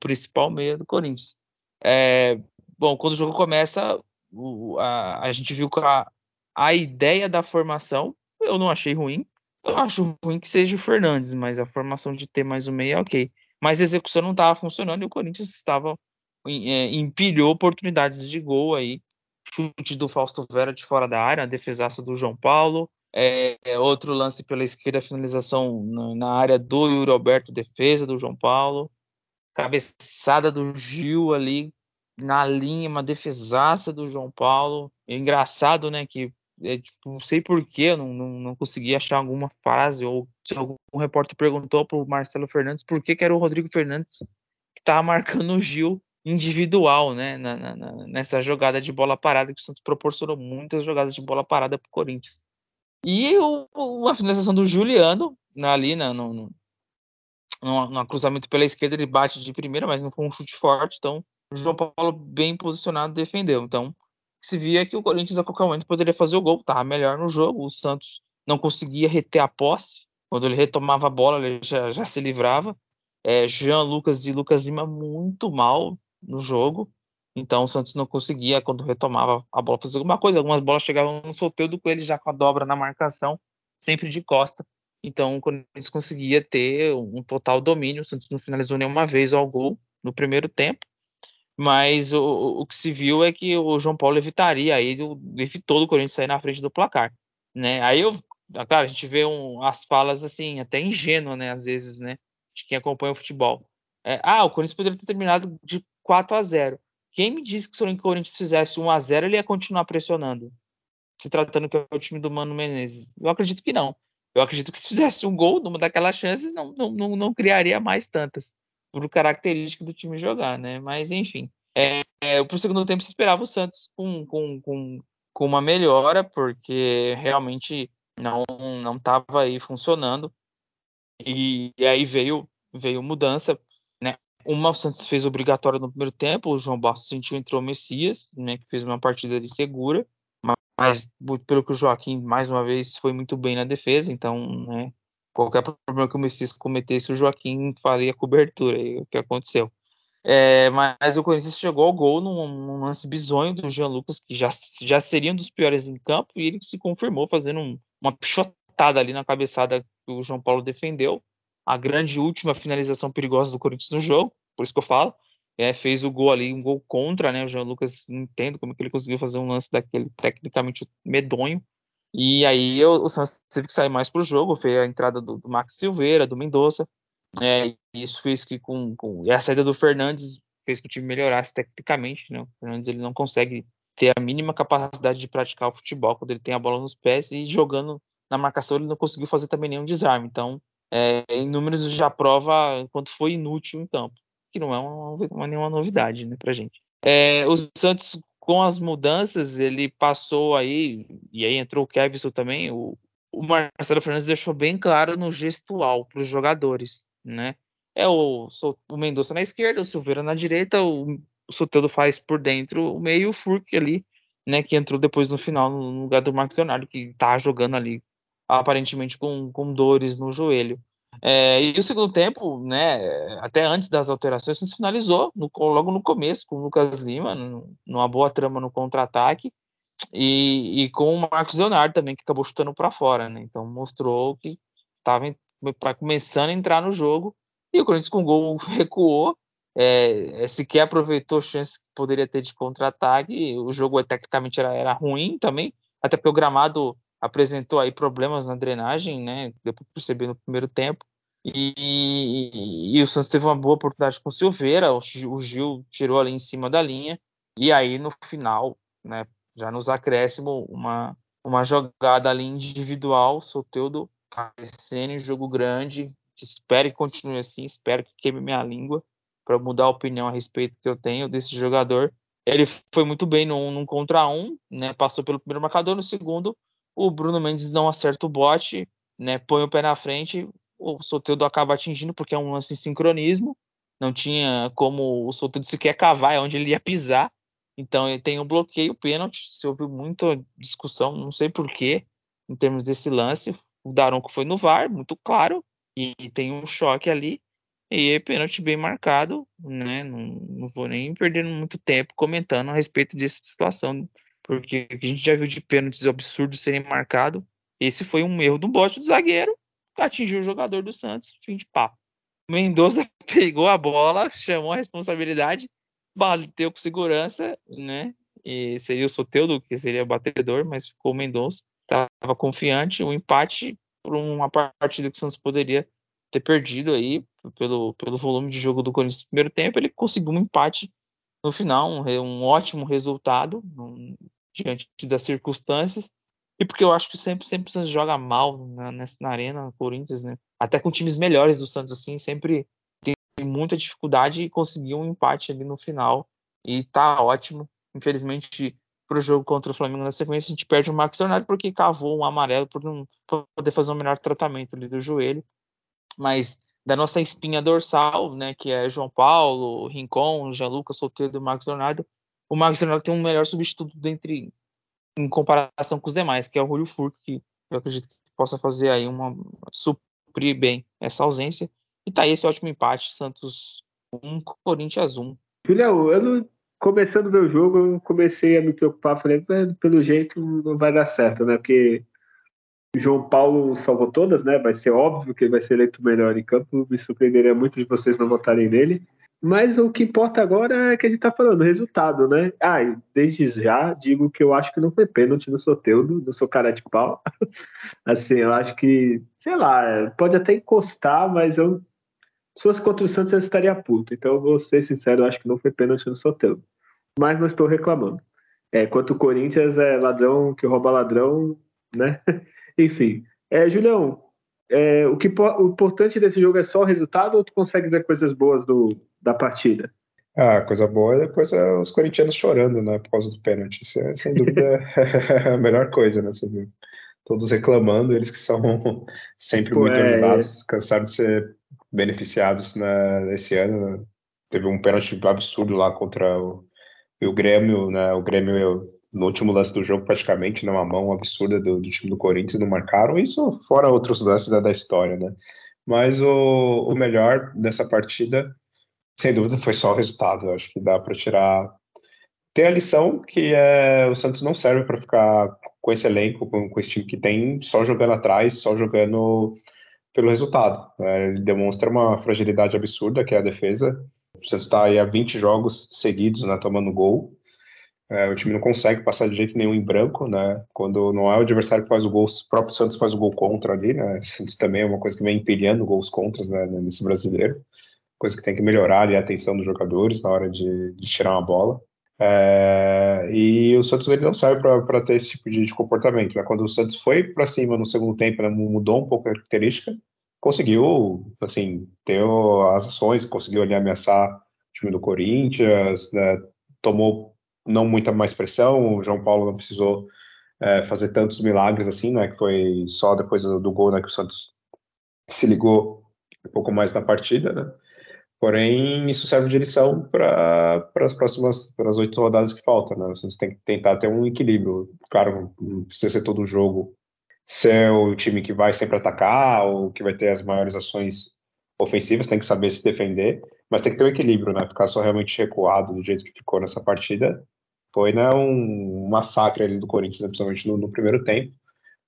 principal meio do Corinthians. É, bom, quando o jogo começa, o, a, a gente viu que a, a ideia da formação eu não achei ruim. Eu acho ruim que seja o Fernandes, mas a formação de ter mais um meio é ok. Mas a execução não estava funcionando e o Corinthians estava é, empilhou oportunidades de gol aí. Chute do Fausto Vera de fora da área, a defesaça do João Paulo. É, é outro lance pela esquerda, finalização na, área do Yuri Alberto, defesa do João Paulo. Cabeçada do Gil ali na linha, uma defesaça do João Paulo. Engraçado, né, que é, tipo, não sei porquê, não, não, não consegui achar alguma frase, ou se algum repórter perguntou para o Marcelo Fernandes por que, que era o Rodrigo Fernandes que estava marcando o Gil individual, né, na, na, nessa jogada de bola parada, que o Santos proporcionou muitas jogadas de bola parada para o Corinthians. E o, a finalização do Juliano, ali na, no, no, no, no, cruzamento pela esquerda, ele bate de primeira, mas não foi um chute forte, então o João Paulo bem posicionado defendeu. Então, se via que o Corinthians a qualquer momento poderia fazer o gol, estava melhor no jogo. O Santos não conseguia reter a posse. Quando ele retomava a bola, ele já, já se livrava. É, Jean Lucas e Lucas Lima muito mal no jogo. Então o Santos não conseguia, quando retomava a bola, fazer alguma coisa. Algumas bolas chegavam no solteiro com ele já com a dobra na marcação, sempre de costa. Então o Corinthians conseguia ter um total domínio. O Santos não finalizou nenhuma vez ao gol no primeiro tempo. Mas o, o que se viu é que o João Paulo evitaria aí, evitou do Corinthians sair na frente do placar, né? Aí eu, claro, a gente vê um, as falas assim, até ingênuas, né? Às vezes, né? De quem acompanha o futebol. É, ah, o Corinthians poderia ter terminado de 4 a 0 Quem me disse que se o Corinthians fizesse 1 a 0 ele ia continuar pressionando? Se tratando que é o time do Mano Menezes. Eu acredito que não. Eu acredito que se fizesse um gol numa daquelas chances, não, não, não, não criaria mais tantas por característica do time jogar, né? Mas enfim, é, é, pro segundo tempo se esperava o Santos com, com, com, com uma melhora, porque realmente não não estava aí funcionando. E, e, aí veio veio mudança, né? Uma o Santos fez obrigatório no primeiro tempo, o João Bastos sentiu entrou o Messias, né? Que fez uma partida de segura, mas pelo que o Joaquim mais uma vez foi muito bem na defesa, então, né? Qualquer problema que o Messias cometesse, o Joaquim faria cobertura, e o que aconteceu. É, mas o Corinthians chegou ao gol num, num, lance bizonho do Jean Lucas, que já, já seria um dos piores em campo, e ele se confirmou fazendo um, uma pichotada ali na cabeçada que o João Paulo defendeu. a grande última finalização perigosa do Corinthians no jogo, por isso que eu falo. É, fez o gol ali, um gol contra, né? O João Lucas não entendo como que ele conseguiu fazer um lance daquele tecnicamente medonho. E aí eu, o Santos teve que sair mais para o jogo, fez a entrada do, do Max Silveira, do Mendonça. É, isso fez que com, com e a saída do Fernandes fez que o time melhorasse tecnicamente, né? O Fernandes ele não consegue ter a mínima capacidade de praticar o futebol quando ele tem a bola nos pés e jogando na marcação ele não conseguiu fazer também nenhum desarme. Então, é, em números já prova quanto foi inútil em campo, que não é uma, uma nenhuma novidade, né, pra gente. É, o Santos com as mudanças, ele passou aí, e aí entrou o Kevson também, o, o Marcelo Fernandes deixou bem claro no gestual para os jogadores, né? É o, o Mendonça na esquerda, o Silveira na direita, o, o Soteldo faz por dentro o meio, o Furk ali, né, que entrou depois no final no lugar do Marcos Leonardo, que tá jogando ali aparentemente com, com dores no joelho. É, e o segundo tempo, né, até antes das alterações, se finalizou no, logo no começo com o Lucas Lima, numa boa trama no contra-ataque, e, e, com o Marcos Leonardo também, que acabou chutando para fora. Né? Então mostrou que estava começando a entrar no jogo, e o Corinthians com o gol recuou, é, é, sequer aproveitou chances que poderia ter de contra-ataque. O jogo tecnicamente era, era ruim também, até porque o gramado apresentou aí problemas na drenagem, né? Deu para perceber no primeiro tempo. E, e, e, o Santos teve uma boa oportunidade com o Silveira, o, o Gil tirou ali em cima da linha, e aí no final, né, já nos acréscimo, uma, uma jogada ali individual, Soteudo aparecendo em jogo grande, espero que continue assim, espero que queime minha língua para mudar a opinião a respeito que eu tenho desse jogador. Ele foi muito bem num, num contra um, né, passou pelo primeiro marcador, no segundo o Bruno Mendes não acerta o bote, né, põe o pé na frente, o Soteldo acaba atingindo porque é um lance em sincronismo, não tinha como o Soteldo sequer cavar é onde ele ia pisar, então ele tem um bloqueio, pênalti, se ouviu muita discussão, não sei porquê, em termos desse lance, o Daronco foi no VAR, muito claro, e tem um choque ali, e é pênalti bem marcado, né, não, não vou nem perder muito tempo comentando a respeito dessa situação porque a gente já viu de pênaltis absurdos serem marcados. Esse foi um erro do bote do zagueiro, atingiu o jogador do Santos, fim de papo. Mendoza pegou a bola, chamou a responsabilidade, bateu com segurança, né? E seria o Soteudo que seria batedor, mas ficou o Mendonça. Estava confiante, o um empate por uma partida que o Santos poderia ter perdido aí pelo, pelo volume de jogo do Corinthians no primeiro tempo. Ele conseguiu um empate no final, um, um ótimo resultado, um, diante das circunstâncias e porque eu acho que sempre sempre o Santos joga mal na, nessa, na arena, Corinthians, né? Até com times melhores do Santos assim, sempre tem muita dificuldade e conseguiu um empate ali no final e tá ótimo. Infelizmente para o jogo contra o Flamengo na sequência a gente perde o Marcos Leonardo porque cavou um amarelo por não poder fazer um melhor tratamento ali do joelho, mas da nossa espinha dorsal, né, que é João Paulo, Rincon, Jean Lucas, Solteiro e Marcos Leonardo, o Marcos Leonardo tem um melhor substituto dentre, em comparação com os demais, que é o Julio Furco, que eu acredito que possa fazer aí uma suprir bem essa ausência. E tá aí esse ótimo empate, Santos 1, Corinthians 1. Julião, eu não, começando o meu jogo, eu comecei a me preocupar, falei, pelo jeito não vai dar certo, né? Porque João Paulo salvou todas, né? Vai ser óbvio que ele vai ser eleito melhor em campo. Me surpreenderia muito de vocês não votarem nele. Mas o que importa agora é que a gente tá falando, resultado, né? Ah, e desde já digo que eu acho que não foi pênalti no Soteudo, não sou cara de pau. assim, eu acho que, sei lá, pode até encostar, mas eu, se fosse contra o Santos, eu estaria puto. Então, eu vou ser sincero, eu acho que não foi pênalti no Soteudo. Mas não estou reclamando. É, quanto o Corinthians é ladrão que rouba ladrão, né? Enfim. É, Julião, é, o, que, o importante desse jogo é só o resultado ou tu consegue ver coisas boas do, da partida? Ah, coisa boa é depois é os corintianos chorando, né, por causa do pênalti. Isso é, sem dúvida, é a melhor coisa, né, você viu? Todos reclamando, eles que são sempre Pô, muito é... cansados de ser beneficiados né, esse ano. Né? Teve um pênalti absurdo lá contra o, o Grêmio, né, o Grêmio no último lance do jogo, praticamente, numa mão absurda do, do, time do Corinthians, não marcaram. Isso fora outros lances da, da história, né? Mas o, o, melhor dessa partida, sem dúvida, foi só o resultado. Eu acho que dá para tirar. Tem a lição que é, o Santos não serve para ficar com esse elenco, com, com esse time que tem, só jogando atrás, só jogando pelo resultado. Né? Ele demonstra uma fragilidade absurda, que é a defesa. Você está aí há 20 jogos seguidos, né, tomando gol. É, o time não consegue passar de jeito nenhum em branco, né? Quando não é o adversário que faz o gol, o próprio Santos faz o gol contra ali, né? Isso também é uma coisa que vem empilhando gols contras né, nesse brasileiro. Coisa que tem que melhorar ali a atenção dos jogadores na hora de, de tirar uma bola. É, e o Santos ele não serve para ter esse tipo de, de, comportamento. Né? Quando o Santos foi para cima no segundo tempo, né, mudou um pouco a característica, conseguiu assim ter as ações, conseguiu ali ameaçar o time do Corinthians, né? tomou não muita mais pressão. O João Paulo não precisou é, fazer tantos milagres assim, né? Que foi só depois do, do gol né, que o Santos se ligou um pouco mais na partida, né? Porém, isso serve de lição para as próximas, para as oito rodadas que faltam, né? Você tem que tentar ter um equilíbrio. Claro, não precisa ser todo jogo ser o time que vai sempre atacar ou que vai ter as maiores ações ofensivas, tem que saber se defender, mas tem que ter um equilíbrio, né? Ficar só realmente recuado do jeito que ficou nessa partida foi né, um massacre ali do Corinthians, né, principalmente no, no primeiro tempo.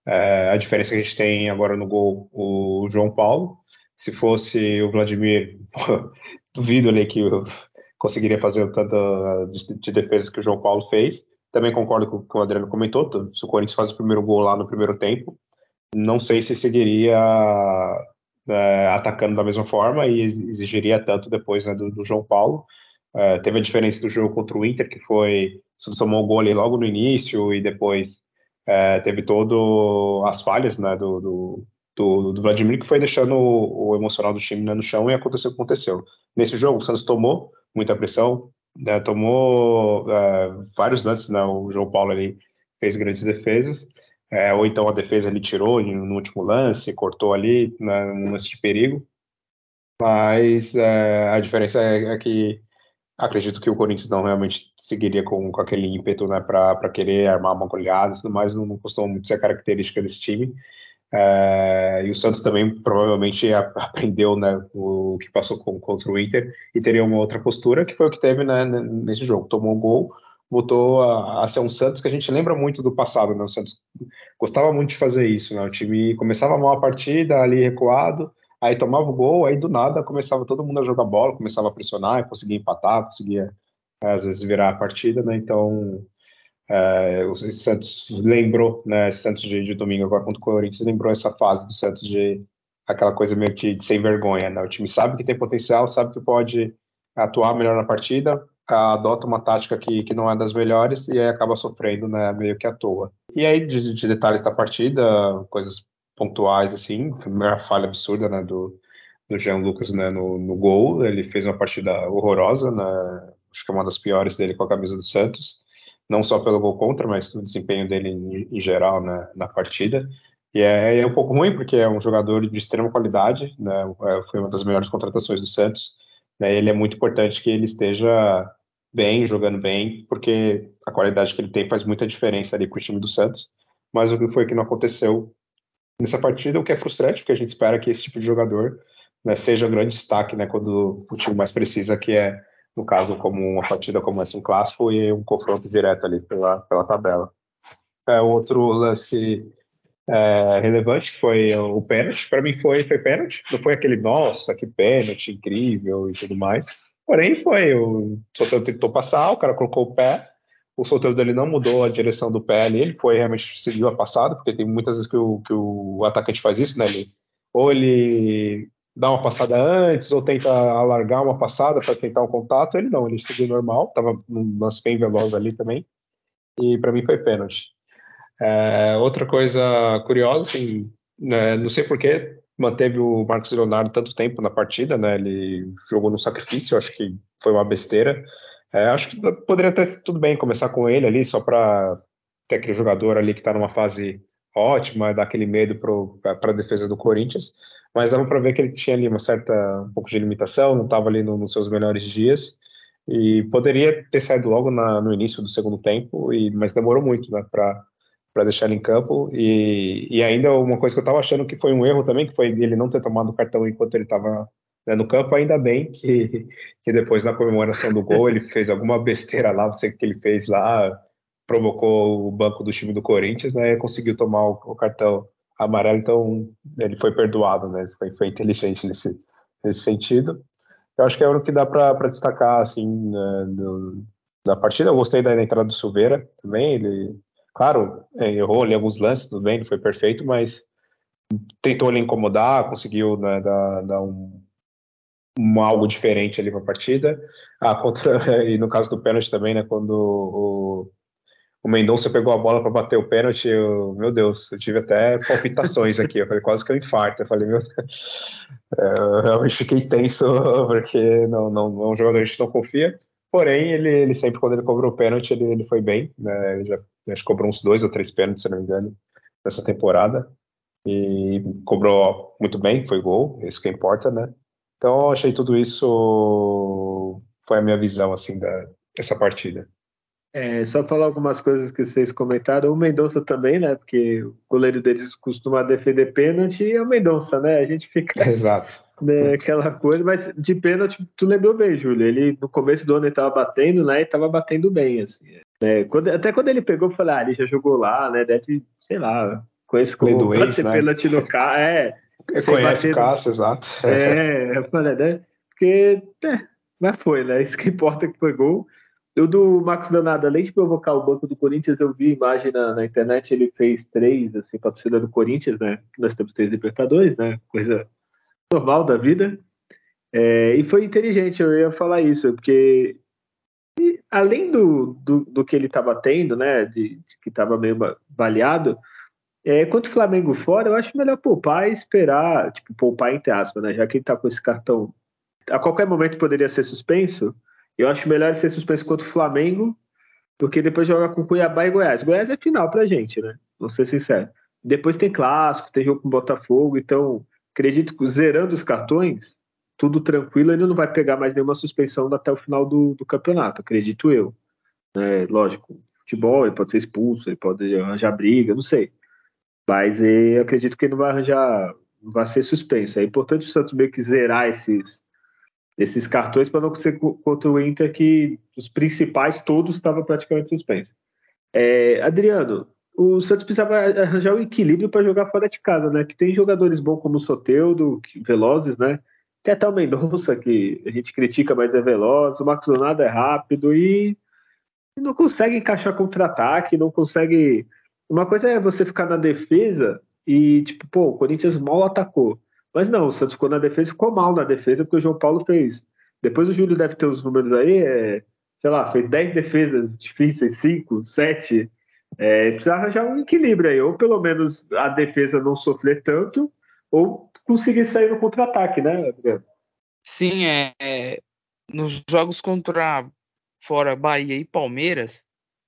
É, a diferença que a gente tem agora no gol, o João Paulo, se fosse o Vladimir, duvido ali que conseguiria fazer o tanto de, de defesas que o João Paulo fez. Também concordo com o que o Adriano comentou, se o Corinthians faz o primeiro gol lá no primeiro tempo, não sei se seguiria é, atacando da mesma forma e exigiria tanto depois né, do, do, João Paulo. É, teve a diferença do jogo contra o Inter, que foi, se tomou o gol ali logo no início e depois é, teve todo as falhas né, do, do do, do, Vladimir, que foi deixando o, o emocional do time né, no chão e aconteceu o que aconteceu. Nesse jogo, o Santos tomou muita pressão, né, tomou é, vários lances, né, o João Paulo ali fez grandes defesas, é, ou então a defesa ele tirou no último lance, cortou ali, né, num lance de perigo, mas é, a diferença é, é, que acredito que o Corinthians não realmente seguiria com, com aquele ímpeto né, para querer armar uma goleada e tudo mais, não, não costuma muito ser a característica desse time, é, e o Santos também provavelmente aprendeu né, o que passou com, contra o Inter e teria uma outra postura, que foi o que teve né, nesse jogo. Tomou um gol, voltou a, a, ser um Santos que a gente lembra muito do passado. Né? O Santos gostava muito de fazer isso. Né? O time começava mal a partida, ali recuado, aí tomava o gol, aí do nada começava todo mundo a jogar bola, começava a pressionar, conseguia empatar, conseguia às vezes virar a partida. Né? Então é, o Santos lembrou, né, Santos de, de, domingo agora contra o Corinthians, lembrou essa fase do Santos de aquela coisa meio que de sem vergonha, né? O time sabe que tem potencial, sabe que pode atuar melhor na partida, adota uma tática que, que não é das melhores e aí acaba sofrendo, né, meio que à toa. E aí, de, de detalhes da partida, coisas pontuais, assim, primeira falha absurda, né, do, do Jean Lucas, né, no, no gol, ele fez uma partida horrorosa, né, acho que é uma das piores dele com a camisa do Santos, não só pelo gol contra, mas o desempenho dele em, em geral na, na partida. E é, é, um pouco ruim, porque é um jogador de extrema qualidade, né? É, foi uma das melhores contratações do Santos. Né? Ele é muito importante que ele esteja bem, jogando bem, porque a qualidade que ele tem faz muita diferença ali para o time do Santos. Mas o que foi que não aconteceu nessa partida, o que é frustrante, porque a gente espera que esse tipo de jogador né, seja um grande destaque né, quando o time mais precisa, que é no caso, como uma partida como essa, um clássico e um confronto direto ali pela, pela tabela. É, outro lance é, relevante foi o pênalti. Para mim foi, foi pênalti, não foi aquele, nossa, que pênalti incrível e tudo mais. Porém, foi. O Soteldo tentou passar, o cara colocou o pé, o Soteldo dele não mudou a direção do pé ali, ele foi realmente seguiu a passada, porque tem muitas vezes que o, que o atacante faz isso, né? Ele, ou ele dar uma passada antes ou tenta alargar uma passada para tentar um contato. Ele não, ele seguiu normal, estava num lance bem veloz ali também. E para mim foi pênalti. É, outra coisa curiosa, assim, né, não sei por que manteve o Marcos Leonardo tanto tempo na partida, né? Ele jogou no sacrifício, acho que foi uma besteira. É, acho que poderia ter tudo bem começar com ele ali, só para ter aquele jogador ali que está numa fase ótima, dar aquele medo para a defesa do Corinthians mas dava para ver que ele tinha ali uma certa um pouco de limitação, não estava ali no, nos seus melhores dias. E poderia ter saído logo na, no início do segundo tempo, e, mas demorou muito né, para para deixar ele em campo. E, e ainda uma coisa que eu estava achando que foi um erro também, que foi ele não ter tomado o cartão enquanto ele estava né, no campo, ainda bem que, que depois na comemoração do gol ele fez alguma besteira lá, não sei o que ele fez lá, provocou o banco do time do Corinthians, né, conseguiu tomar o, o cartão amarelo, então ele foi perdoado, né? Foi, foi inteligente nesse, nesse sentido. Eu acho que é o que dá para destacar, assim, né, do, da partida. Eu gostei da entrada do Silveira também. Ele, claro, é, errou ali alguns lances, tudo bem, não foi perfeito, mas tentou ele incomodar, conseguiu né, dar, dar um, um, algo diferente ali para a partida. Ah, contra, e no caso do pênalti também, né, quando o, o Mendonça pegou a bola para bater o pênalti, eu, meu Deus, eu tive até palpitações aqui, eu falei quase que eu infarto, eu falei, meu eu realmente fiquei tenso, porque não, não, não é um jogador que a gente não confia, porém, ele, ele sempre, quando ele cobrou o pênalti, ele, ele foi bem, né, ele já acho que cobrou uns dois ou três pênaltis, se não me engano, nessa temporada, e cobrou muito bem, foi gol, isso que importa, né, então achei tudo isso, foi a minha visão, assim, da, dessa partida. É, só falar algumas coisas que vocês comentaram. O Mendonça também, né? Porque o goleiro deles costuma defender pênalti e é o Mendonça, né? A gente fica Exato. Né, aquela coisa, mas de pênalti, tu lembrou bem, Júlio. Ele no começo do ano ele tava batendo, né? E tava batendo bem, assim. Né? Quando, até quando ele pegou, eu falei, ah, ele já jogou lá, né? Deve, sei lá, conheço como bater né? pênalti no carro. É, conhece o Cássio, exato. É, eu falei, né? Porque, é, mas foi, né? Isso que importa que foi gol. O do Max Danado, além de provocar o banco do Corinthians, eu vi imagem na, na internet, ele fez três, assim, para a torcida do Corinthians, né? Nós temos três Libertadores, né? Coisa normal da vida. É, e foi inteligente, eu ia falar isso, porque e, além do, do, do, que ele estava tendo, né? De, de que estava meio baleado, é, quanto o Flamengo fora, eu acho melhor poupar e esperar, tipo, poupar entre aspas, né? Já que ele está com esse cartão, a qualquer momento poderia ser suspenso eu acho melhor ser suspenso contra o Flamengo do que depois jogar com Cuiabá e Goiás. Goiás é final pra gente, né? Vou ser sincero. Depois tem clássico, tem jogo com Botafogo, então acredito que zerando os cartões, tudo tranquilo, ele não vai pegar mais nenhuma suspensão até o final do, do campeonato, acredito eu. É, lógico, futebol, ele pode ser expulso, ele pode arranjar briga, não sei. Mas eu acredito que ele não vai arranjar, não vai ser suspenso. É importante o Santos meio que zerar esses, esses cartões para não ser contra o Inter que os principais todos estavam praticamente suspensos. É, Adriano, o Santos precisava arranjar um equilíbrio para jogar fora de casa, né? Que tem jogadores bons como o Soteudo, velozes, né? Tem até o Mendonça, que a gente critica, mas é veloz. O Marcos Leonardo é rápido e não consegue encaixar contra-ataque, não consegue. Uma coisa é você ficar na defesa e, tipo, pô, o Corinthians mal atacou. Mas não, o Santos ficou na defesa, ficou mal na defesa, porque o João Paulo fez. Depois o Júlio deve ter os números aí, é, sei lá, fez 10 defesas difíceis, 5, 7. É, precisa arranjar um equilíbrio aí, ou pelo menos a defesa não sofrer tanto, ou conseguir sair no contra-ataque, né, Adriano? Sim, é, é, nos jogos contra fora Bahia e Palmeiras,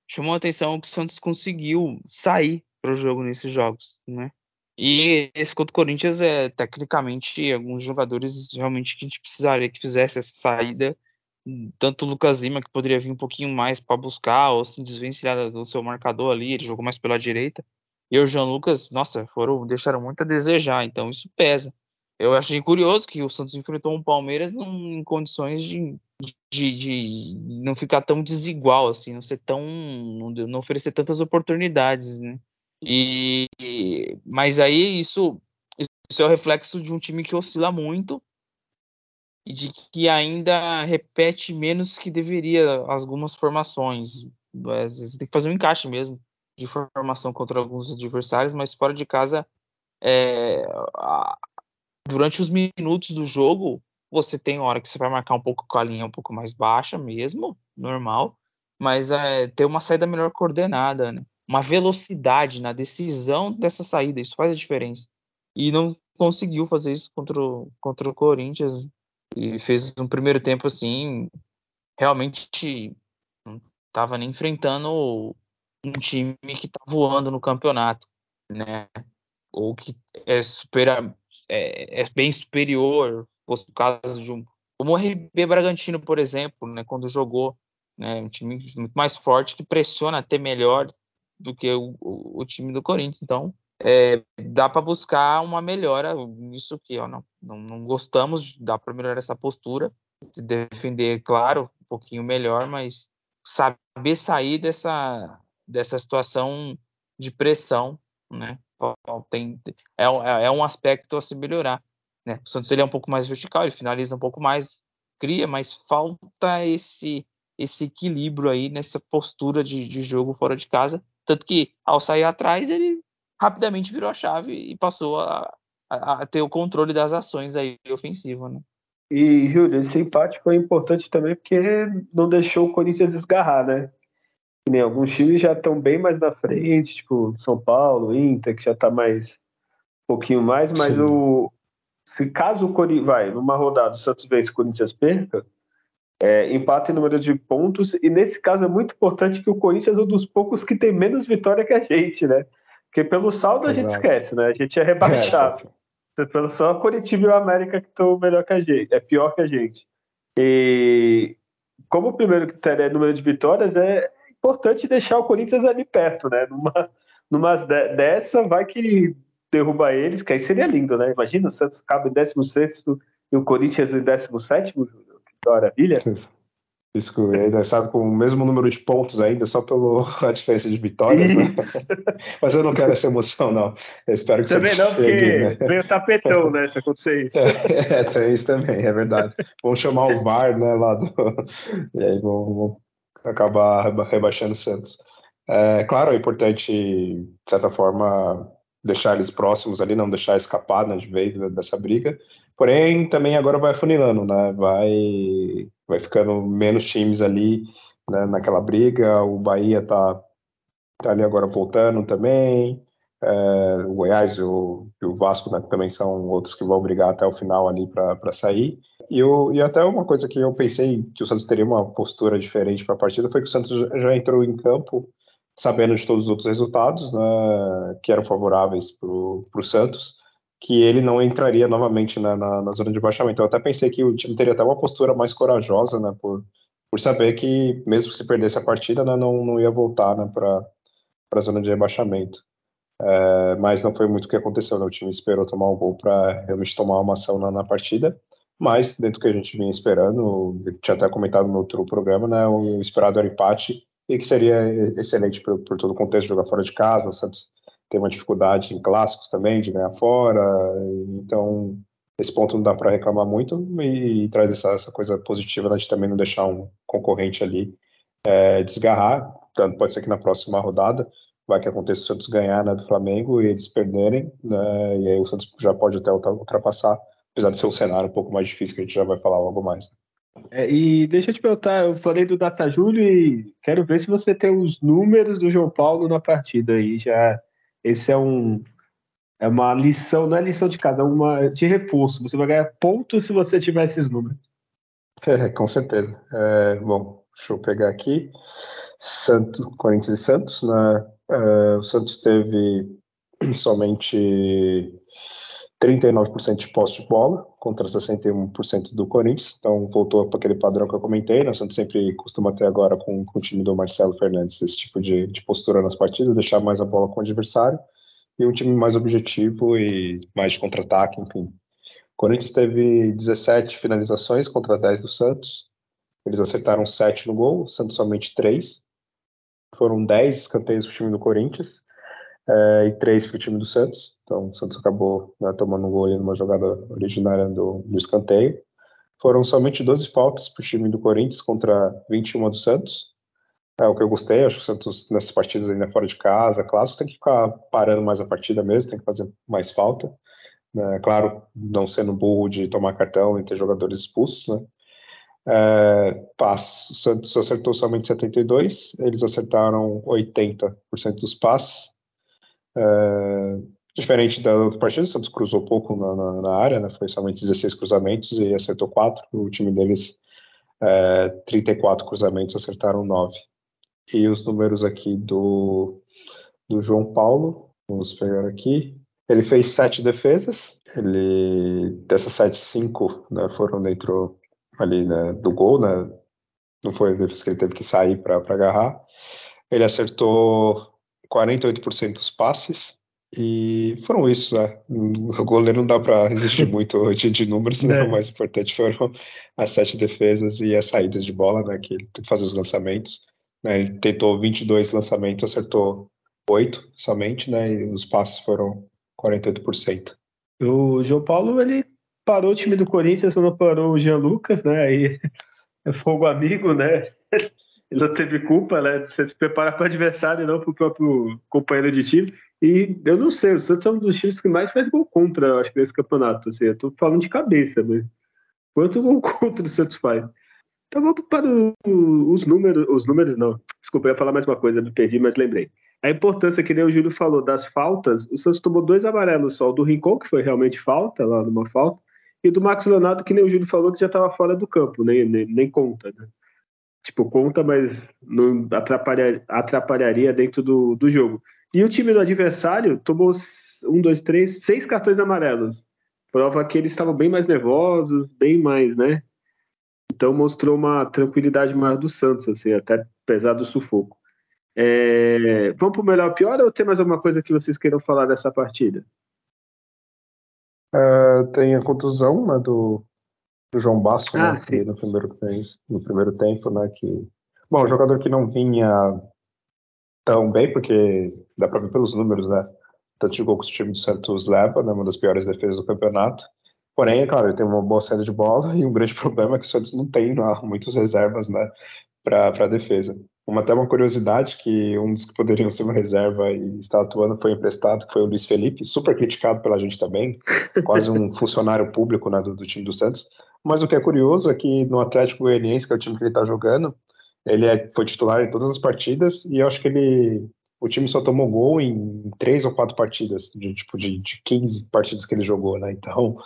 chamou a atenção que o Santos conseguiu sair para o jogo nesses jogos, né? E esse contra o Corinthians é tecnicamente alguns jogadores realmente que a gente precisaria que fizesse essa saída. Tanto o Lucas Lima, que poderia vir um pouquinho mais para buscar ou se desvencilhar do seu marcador ali, ele jogou mais pela direita. E o João Lucas, nossa, foram, deixaram muito a desejar, então isso pesa. Eu achei curioso que o Santos enfrentou um Palmeiras em condições de, de, de não ficar tão desigual, assim, não ser tão. não oferecer tantas oportunidades, né? E, mas aí isso, isso é o reflexo de um time que oscila muito e de que ainda repete menos que deveria algumas formações. Vezes tem que fazer um encaixe mesmo de formação contra alguns adversários, mas fora de casa, é, durante os minutos do jogo, você tem hora que você vai marcar um pouco com a linha um pouco mais baixa mesmo, normal, mas é, ter uma saída melhor coordenada, né? Uma velocidade na decisão dessa saída. Isso faz a diferença. E não conseguiu fazer isso contra o, contra o Corinthians. E fez um primeiro tempo assim, realmente não estava nem enfrentando um time que está voando no campeonato, né? Ou que é, supera, é, é bem superior, fosse o caso de um. Como o RB Bragantino, por exemplo, né, quando jogou, né, um time muito mais forte que pressiona até melhor, do que o, o, o time do Corinthians. Então, é, dá para buscar uma melhora nisso que ó, não, não, não gostamos, dá para melhorar essa postura, se defender, claro, um pouquinho melhor, mas saber sair dessa, dessa situação de pressão né? Tem, é, é, é um aspecto a se melhorar. Né? O Santos ele é um pouco mais vertical, ele finaliza um pouco mais, cria, mas falta esse esse equilíbrio aí nessa postura de, de jogo fora de casa. Tanto que ao sair atrás ele rapidamente virou a chave e passou a, a, a ter o controle das ações aí ofensivo, né? E, Júlio, esse empate foi importante também porque não deixou o Corinthians esgarrar, né? nem alguns times já estão bem mais na frente, tipo São Paulo, Inter, que já está mais um pouquinho mais, mas Sim. o se caso o Corinthians vai numa rodada o Santos vence o Corinthians perca, é, empata em número de pontos e nesse caso é muito importante que o Corinthians é um dos poucos que tem menos vitória que a gente, né? Porque pelo saldo a gente esquece, né? A gente é rebaixado. É, pelo só o Coritiba e o América que estão melhor que a gente, é pior que a gente. E como o primeiro critério é número de vitórias, é importante deixar o Corinthians ali perto, né? Numa, numa dessa, vai que derruba eles, que aí seria lindo, né? Imagina o Santos cabe em 16 e o Corinthians em 17, que maravilha. Isso, ainda sabe com o mesmo número de pontos ainda, só pela diferença de vitórias. Né? Mas eu não quero essa emoção, não. Eu espero que também você não, porque né? vem o tapetão, né? Se acontecer isso. É, tem isso também, é verdade. Vamos chamar o VAR, né? Lá do... E aí vamos, acabar rebaixando o Santos. É, claro, é importante, de certa forma, deixar eles próximos ali, não deixar escapar né, de vez dessa briga. Porém, também agora vai afunilando, né? Vai, vai ficando menos times ali né, naquela briga. O Bahia tá, tá ali agora voltando também. É, o Goiás e o, e o Vasco né, também são outros que vão brigar até o final ali para sair. E, eu, e até uma coisa que eu pensei que o Santos teria uma postura diferente para a partida foi que o Santos já entrou em campo sabendo de todos os outros resultados né, que eram favoráveis para o Santos, que ele não entraria novamente na, na, na, zona de baixamento. Eu até pensei que o time teria até uma postura mais corajosa, né, por, por saber que, mesmo se perdesse a partida, né, não, não ia voltar né, para a zona de rebaixamento. É, mas não foi muito o que aconteceu, né? o time esperou tomar um gol para realmente tomar uma ação na, na, partida, mas dentro do que a gente vinha esperando, tinha até comentado no outro programa, né, o esperado era empate, e que seria excelente por todo o contexto, jogar fora de casa, o Santos tem uma dificuldade em clássicos também, de ganhar fora, então esse ponto não dá para reclamar muito e, e traz essa, essa, coisa positiva né, de também não deixar um concorrente ali é, desgarrar, tanto pode ser que na próxima rodada vai que aconteça o Santos ganhar né, do Flamengo e eles perderem, né, e aí o Santos já pode até ultrapassar, apesar de ser um cenário um pouco mais difícil que a gente já vai falar logo mais. É, e deixa eu te perguntar, eu falei do Data Júlio e quero ver se você tem os números do João Paulo na partida aí. Já esse é um é uma lição, não é lição de casa, é uma de reforço. Você vai ganhar pontos se você tiver esses números. É, com certeza. É, bom, deixa eu pegar aqui. Santos, Corinthians e Santos, né? Uh, o Santos teve somente 39% de posse de bola contra 61% do Corinthians, então voltou para aquele padrão que eu comentei, né? Santos sempre costuma ter agora com, com, o time do Marcelo Fernandes esse tipo de, de, postura nas partidas, deixar mais a bola com o adversário e um time mais objetivo e mais de contra-ataque, enfim. O Corinthians teve 17 finalizações contra 10 do Santos, eles acertaram 7 no gol, o Santos somente 3, foram 10 escanteios para o time do Corinthians, é, e três para o time do Santos. Então o Santos acabou né, tomando um gol ali numa jogada originária do, do escanteio. Foram somente 12 faltas para o time do Corinthians contra 21 do Santos. É o que eu gostei, acho que o Santos nessas partidas ainda fora de casa, clássico, tem que ficar parando mais a partida mesmo, tem que fazer mais falta. Né? Claro, não sendo burro de tomar cartão e ter jogadores expulsos, né? É. O Santos acertou somente 72, eles acertaram 80% dos passes. É, diferente da outra partida, o Santos cruzou pouco na, na, na, área, né? foi somente 16 cruzamentos e acertou 4. O time deles, é, 34 cruzamentos, acertaram 9. E os números aqui do, do João Paulo, vamos pegar aqui. Ele fez 7 defesas, ele, dessas 7, 5 né, foram dentro ali né, do gol, né? não foi a defesa que ele teve que sair para agarrar. Ele acertou 48% dos passes. E foram isso, né? O goleiro não dá para resistir muito de, de números, né? É. O mais importante foram as sete defesas e as saídas de bola, né? Que ele fazer os lançamentos. Né? Ele tentou 22 lançamentos, acertou 8 somente, né? E os passes foram 48%. O João Paulo, ele parou o time do Corinthians, não parou o Jean Lucas, né? Aí é fogo amigo, né? Não teve culpa, né? Você se prepara para o adversário, não para o próprio companheiro de time. E eu não sei, o Santos é um dos times que mais faz gol contra, eu acho, nesse campeonato. Assim, eu tô falando de cabeça, mas quanto gol contra o Santos faz? Então vamos para o, os números, os números não. Desculpa, eu ia falar mais uma coisa, me perdi, mas lembrei. A importância que nem o Júlio falou das faltas, o Santos tomou dois amarelos só, o do Rincon, que foi realmente falta, lá numa falta, e do Marcos Leonardo, que nem o Júlio falou, que já estava fora do campo, nem, nem, nem conta, né? Tipo, conta, mas não atrapalha, atrapalharia dentro do, do jogo. E o time do adversário tomou um, dois, três, seis cartões amarelos. Prova que eles estavam bem mais nervosos, bem mais, né? Então mostrou uma tranquilidade maior do Santos, assim, até apesar do sufoco. É... Vamos para o melhor pior ou tem mais alguma coisa que vocês queiram falar dessa partida? Uh, tem a contusão né, do, do João Basso né, ah, né, no, primeiro, no primeiro tempo, né? Que, bom, jogador que não vinha tão bem, porque dá para ver pelos números, né? Tanto de gol que o time do Santos leva, né, uma das piores defesas do campeonato. Porém, é claro, ele tem uma boa saída de bola e um grande problema é que o Santos não tem lá, muitas reservas né, para a defesa. Uma, até uma curiosidade que um dos que poderiam ser uma reserva e está atuando foi emprestado, que foi o Luiz Felipe, super criticado pela gente também, quase um funcionário público né, do, do, time do Santos. Mas o que é curioso é que no Atlético Goianiense, que é o time que ele está jogando, ele é, foi titular em todas as partidas e eu acho que ele o time só tomou gol em três ou quatro partidas, de tipo de, de 15 partidas que ele jogou, né? Então,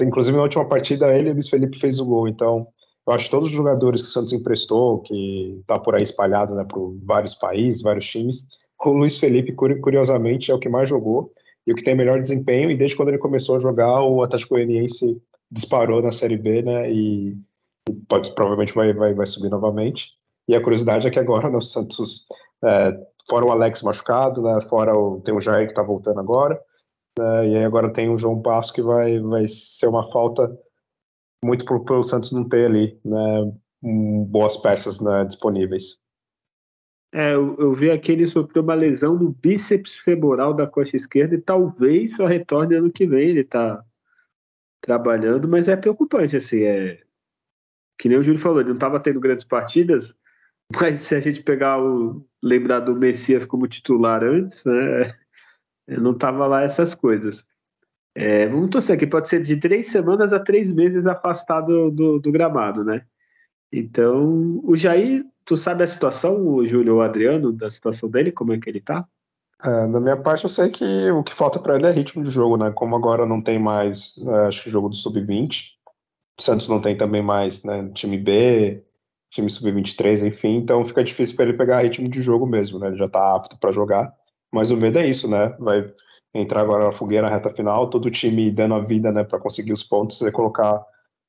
inclusive na última partida ele Luiz Felipe fez o gol. Então, eu acho que todos os jogadores que o Santos emprestou, que tá por aí espalhado, né, por vários países, vários times, o Luiz Felipe, curiosamente, é o que mais jogou e o que tem melhor desempenho. E desde quando ele começou a jogar, o Atlético Goianiense disparou na Série B, né? E, e pode, provavelmente vai, vai, vai subir novamente. E a curiosidade é que agora né, o Santos é, fora o Alex machucado, né? Fora o, tem o Jair que está voltando agora, né? E aí agora tem o João Passo que vai, vai ser uma falta muito para o Santos não ter ali, né? Boas peças né, disponíveis. É, eu, eu vi aqui ele sofreu uma lesão no bíceps femoral da coxa esquerda e talvez só retorne ano que vem. Ele está trabalhando, mas é preocupante, assim, é que nem o Júlio falou, ele não estava tendo grandes partidas, mas se a gente pegar o lembrar do Messias como titular antes, né? Não tava lá essas coisas. É, vamos torcer aqui, pode ser de três semanas a três meses afastado do, do gramado, né? Então, o Jair, tu sabe a situação, o Júlio o Adriano, da situação dele, como é que ele tá? É, da minha parte, eu sei que o que falta para ele é ritmo de jogo, né? Como agora não tem mais, é, acho que jogo do sub-20, Santos não tem também mais, né? Time B, time sub-23, enfim, então fica difícil para ele pegar ritmo de jogo mesmo, né? Ele já está apto para jogar, mas o medo é isso, né? Vai entrar agora na fogueira na reta final, todo o time dando a vida, né, para conseguir os pontos e colocar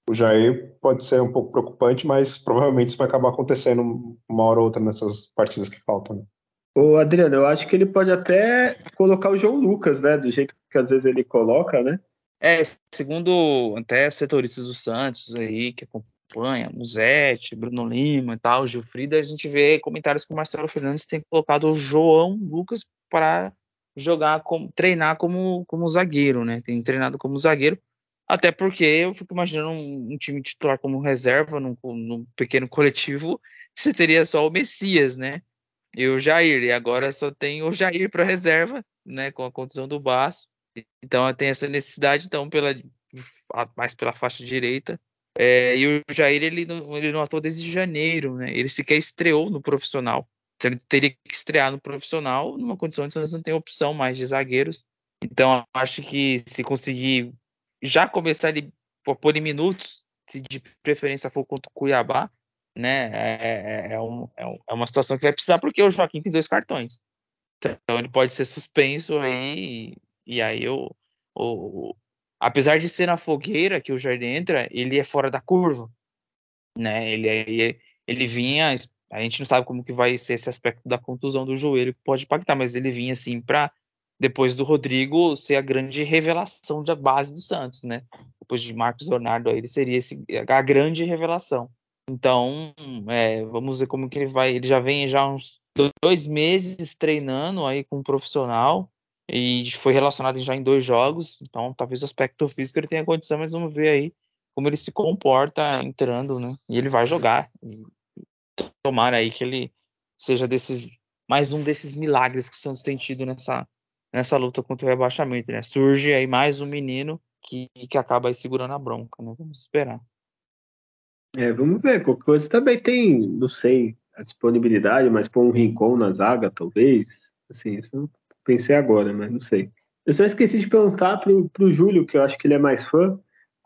o Jair pode ser um pouco preocupante, mas provavelmente isso vai acabar acontecendo uma hora ou outra nessas partidas que faltam. Né? Ô Adriano, eu acho que ele pode até colocar o João Lucas, né? Do jeito que às vezes ele coloca, né? É, segundo até setoristas do Santos aí, que acompanha, Musete, Bruno Lima e tal, Gilfrida, a gente vê comentários que o Marcelo Fernandes tem colocado o João Lucas para jogar, como, treinar como, como zagueiro, né? Tem treinado como zagueiro, até porque eu fico imaginando um, um time titular como reserva num, num, pequeno coletivo, você teria só o Messias, né? E o Jair, e agora só tem o Jair para reserva, né? Com a condição do Baço. Então tem essa necessidade, então, pela, mais pela faixa direita, é, e o Jair ele não, ele não atuou desde janeiro, né? Ele sequer estreou no profissional. Então ele teria que estrear no profissional numa condição onde nós não tem opção mais de zagueiros. Então acho que se conseguir já começar ele pôr em minutos, se de preferência for contra o Cuiabá, né? É, é, é, um, é, é uma situação que vai precisar, porque o Joaquim tem dois cartões. Então ele pode ser suspenso aí, e, aí o, o, apesar de ser na fogueira que o Jardim entra, ele é fora da curva, né? Ele, ele, ele vinha, a gente não sabe como que vai ser esse aspecto da contusão do joelho que pode impactar, mas ele vinha assim para depois do Rodrigo ser a grande revelação da base do Santos, né? Depois de Marcos Leonardo, ele seria esse, a grande revelação. Então, é, vamos ver como que ele vai. Ele já vem já uns dois meses treinando aí com um profissional e foi relacionado já em dois jogos, então talvez o aspecto físico ele tenha condição, mas vamos ver aí como ele se comporta entrando, né? E ele vai jogar. Tomara aí que ele seja desses mais um desses milagres que o Santos tem tido nessa nessa luta contra o rebaixamento, né? Surge aí mais um menino que, que acaba segurando a bronca, né? Vamos esperar. É, vamos ver. Qualquer coisa também tem, não sei, a disponibilidade, mas pôr um rincão na zaga, talvez. Assim, isso eu pensei agora, mas não sei. Eu só esqueci de perguntar pro, pro Júlio, que eu acho que ele é mais fã.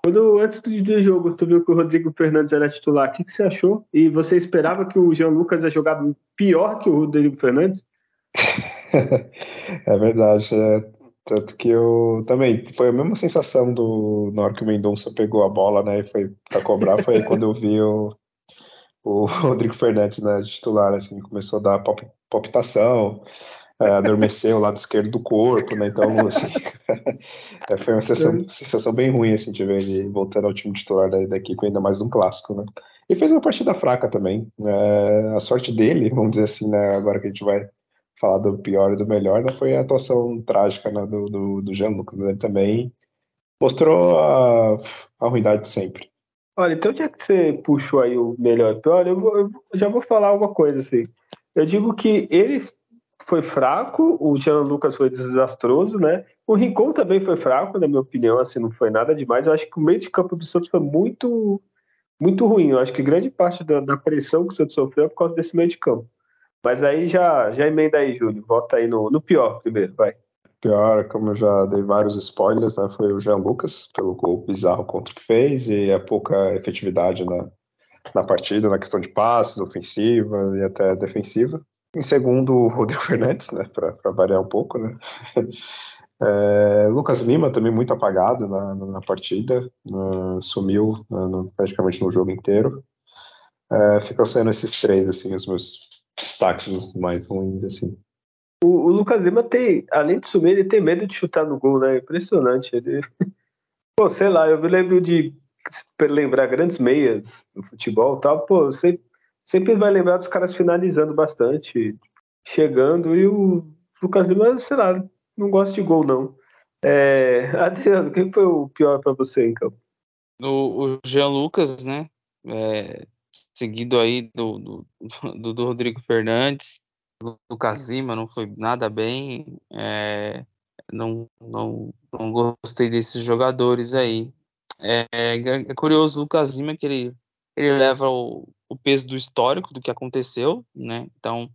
Quando antes do jogo tu viu que o Rodrigo Fernandes era titular, o que, que você achou? E você esperava que o Jean Lucas ia jogar pior que o Rodrigo Fernandes? é verdade. É, tanto que eu também foi a mesma sensação do na hora que o Mendonça pegou a bola, né, e foi para cobrar, foi quando eu vi o, o Rodrigo Fernandes, né, titular, assim, começou a dar pop, palpitação, é, adormeceu o lado esquerdo do corpo, né, então, assim, é, foi uma sensação, sensação, bem ruim, assim, de ver ele voltando ao time titular da, da equipe, ainda mais um clássico, né. E fez uma partida fraca também, é, a sorte dele, vamos dizer assim, né, agora que a gente vai falar do pior e do melhor, né, foi a atuação trágica né, do, do, do Jean Lucas. Ele também mostrou a, a ruindade de sempre. Olha, então já que você puxou aí o melhor e pior, eu, vou, eu já vou falar uma coisa assim. Eu digo que ele foi fraco, o Jean Lucas foi desastroso, né? O Rincon também foi fraco, na minha opinião, assim, não foi nada demais. Eu acho que o meio de campo do Santos foi muito, muito ruim. Eu acho que grande parte da, da pressão que o Santos sofreu é por causa desse meio de campo. Mas aí já, já emenda aí, Júlio. Volta aí no, no pior primeiro, vai. Pior, como eu já dei vários spoilers, né, foi o Jean Lucas, pelo gol bizarro contra que fez e a pouca efetividade na, na partida, na questão de passes, ofensiva e até defensiva. Em segundo, o Rodrigo Fernandes, né, para variar um pouco, né. É, Lucas Lima também muito apagado na, na partida, uh, sumiu uh, no, praticamente no jogo inteiro. É, ficam sendo esses três, assim, os meus destaques mais ruins, assim. O, o, Lucas Lima tem, além de sumir, ele tem medo de chutar no gol, né? Impressionante. Ele... Pô, sei lá, eu me lembro de lembrar grandes meias no futebol tal. Pô, sempre, sempre vai lembrar dos caras finalizando bastante, chegando, e o Lucas Lima, sei lá, não gosta de gol, não. É, Adriano, quem foi o pior para você em campo? O, o Jean Lucas, né? É, seguido aí do, do, do, do Rodrigo Fernandes, do Lucas Lima, não foi nada bem. É, não, não, não gostei desses jogadores aí. É, é curioso o Lucas Lima que ele, ele leva o, o, peso do histórico do que aconteceu, né? Então,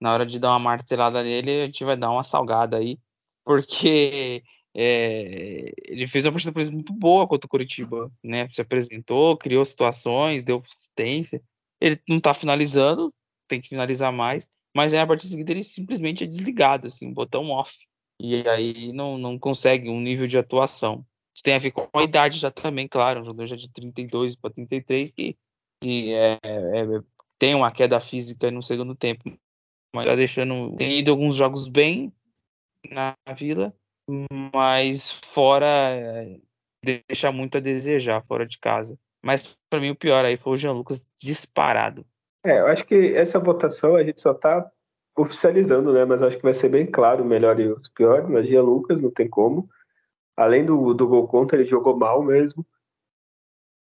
na hora de dar uma martelada nele, a gente vai dar uma salgada aí, porque é, ele fez uma partida muito boa contra o Curitiba, né? Se apresentou, criou situações, deu assistência. Ele não tá finalizando, tem que finalizar mais, mas aí a partir seguida ele simplesmente é desligado, assim, botão off. E aí não, não consegue um nível de atuação. Isso tem a ver com a idade já também, claro, um jogador já de 32 para 33 que, que é, é, tem uma queda física no segundo tempo. Mas tá deixando. Tem ido alguns jogos bem na vila, mas fora é, deixa muito a desejar fora de casa. Mas para mim o pior aí foi o Jean Lucas disparado. É, eu acho que essa votação a gente só está oficializando, né? Mas acho que vai ser bem claro o melhor e os piores. Mas Jean Lucas não tem como. Além do, do gol contra, ele jogou mal mesmo.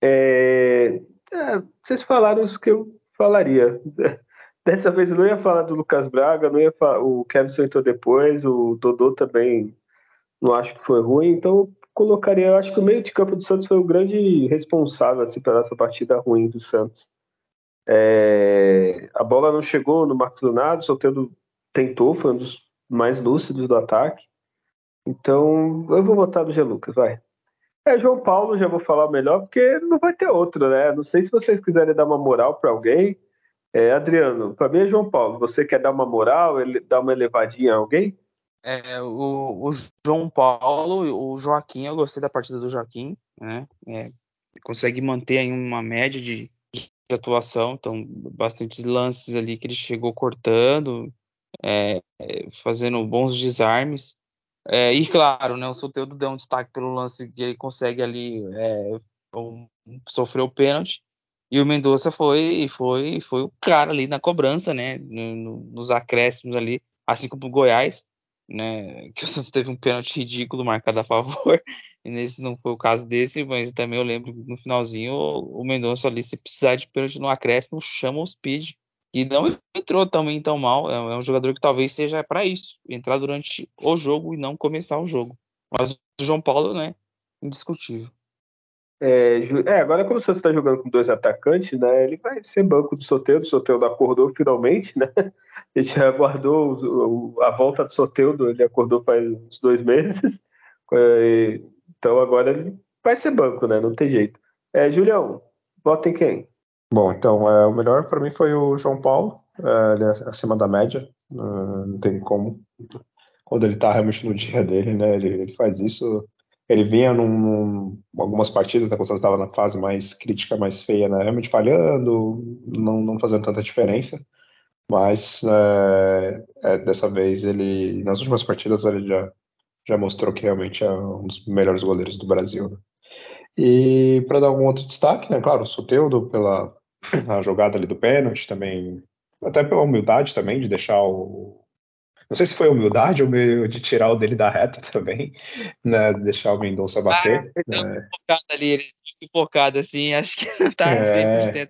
É, é, vocês falaram os que eu falaria. Dessa vez eu não ia falar do Lucas Braga, não ia falar, o Kevin entrou depois, o Dodô também não acho que foi ruim, então colocaria, acho que o meio de campo do Santos foi o grande responsável assim, pela essa partida ruim do Santos. É, a bola não chegou no Marcos Leonardo, o Soteldo tentou, foi um dos mais lúcidos do ataque. Então, eu vou votar no G. Lucas, vai. É, João Paulo, já vou falar melhor, porque não vai ter outro, né? Não sei se vocês quiserem dar uma moral para alguém. É, Adriano, para mim é João Paulo. Você quer dar uma moral, ele, dar uma elevadinha a alguém? É, o, o, João Paulo, o Joaquim, eu gostei da partida do Joaquim, né? É, consegue manter aí uma média de, de, atuação, então bastantes lances ali que ele chegou cortando, é, fazendo bons desarmes. É, e claro, né, o Soteldo deu um destaque pelo lance que ele consegue ali é, um, sofrer o pênalti. E o Mendonça foi, foi, foi o cara ali na cobrança, né? No, no, nos acréscimos ali, assim como o Goiás, né? Que o Santos teve um pênalti ridículo marcado a favor. E nesse não foi o caso desse, mas também eu lembro no finalzinho o, o Mendonça ali, se precisar de pênalti no acréscimo, chama o Speed. E não entrou também tão mal. É, é um jogador que talvez seja para isso, entrar durante o jogo e não começar o jogo. Mas o João Paulo, né? Indiscutível. É, é, agora como você está jogando com dois atacantes, né? Ele vai ser banco do Soteudo, o Soteudo acordou finalmente, né? Ele já aguardou a volta do Soteudo, ele acordou faz uns dois meses. É, então agora ele vai ser banco, né? Não tem jeito. É, Julião, vota em quem? Bom, então, é, o melhor para mim foi o João Paulo, é, ele é acima da média, uh, não tem como. Quando ele tá realmente no dia dele, né? Ele, ele faz isso ele vinha num, algumas partidas, né, quando estava na fase mais crítica, mais feia, né, realmente falhando, não, não fazendo tanta diferença. Mas é, é, dessa vez ele, nas últimas partidas, ele já, já mostrou que realmente é um dos melhores goleiros do Brasil. Né? E para dar algum outro destaque, né, claro, o Soteudo pela jogada ali do pênalti também, até pela humildade também de deixar o, não sei se foi humildade ou meio de tirar o dele da reta também, né? Deixar o Mendonça bater. Ah, ele né? pipocada ali, ele pipocada assim, acho que não tá é... 100%.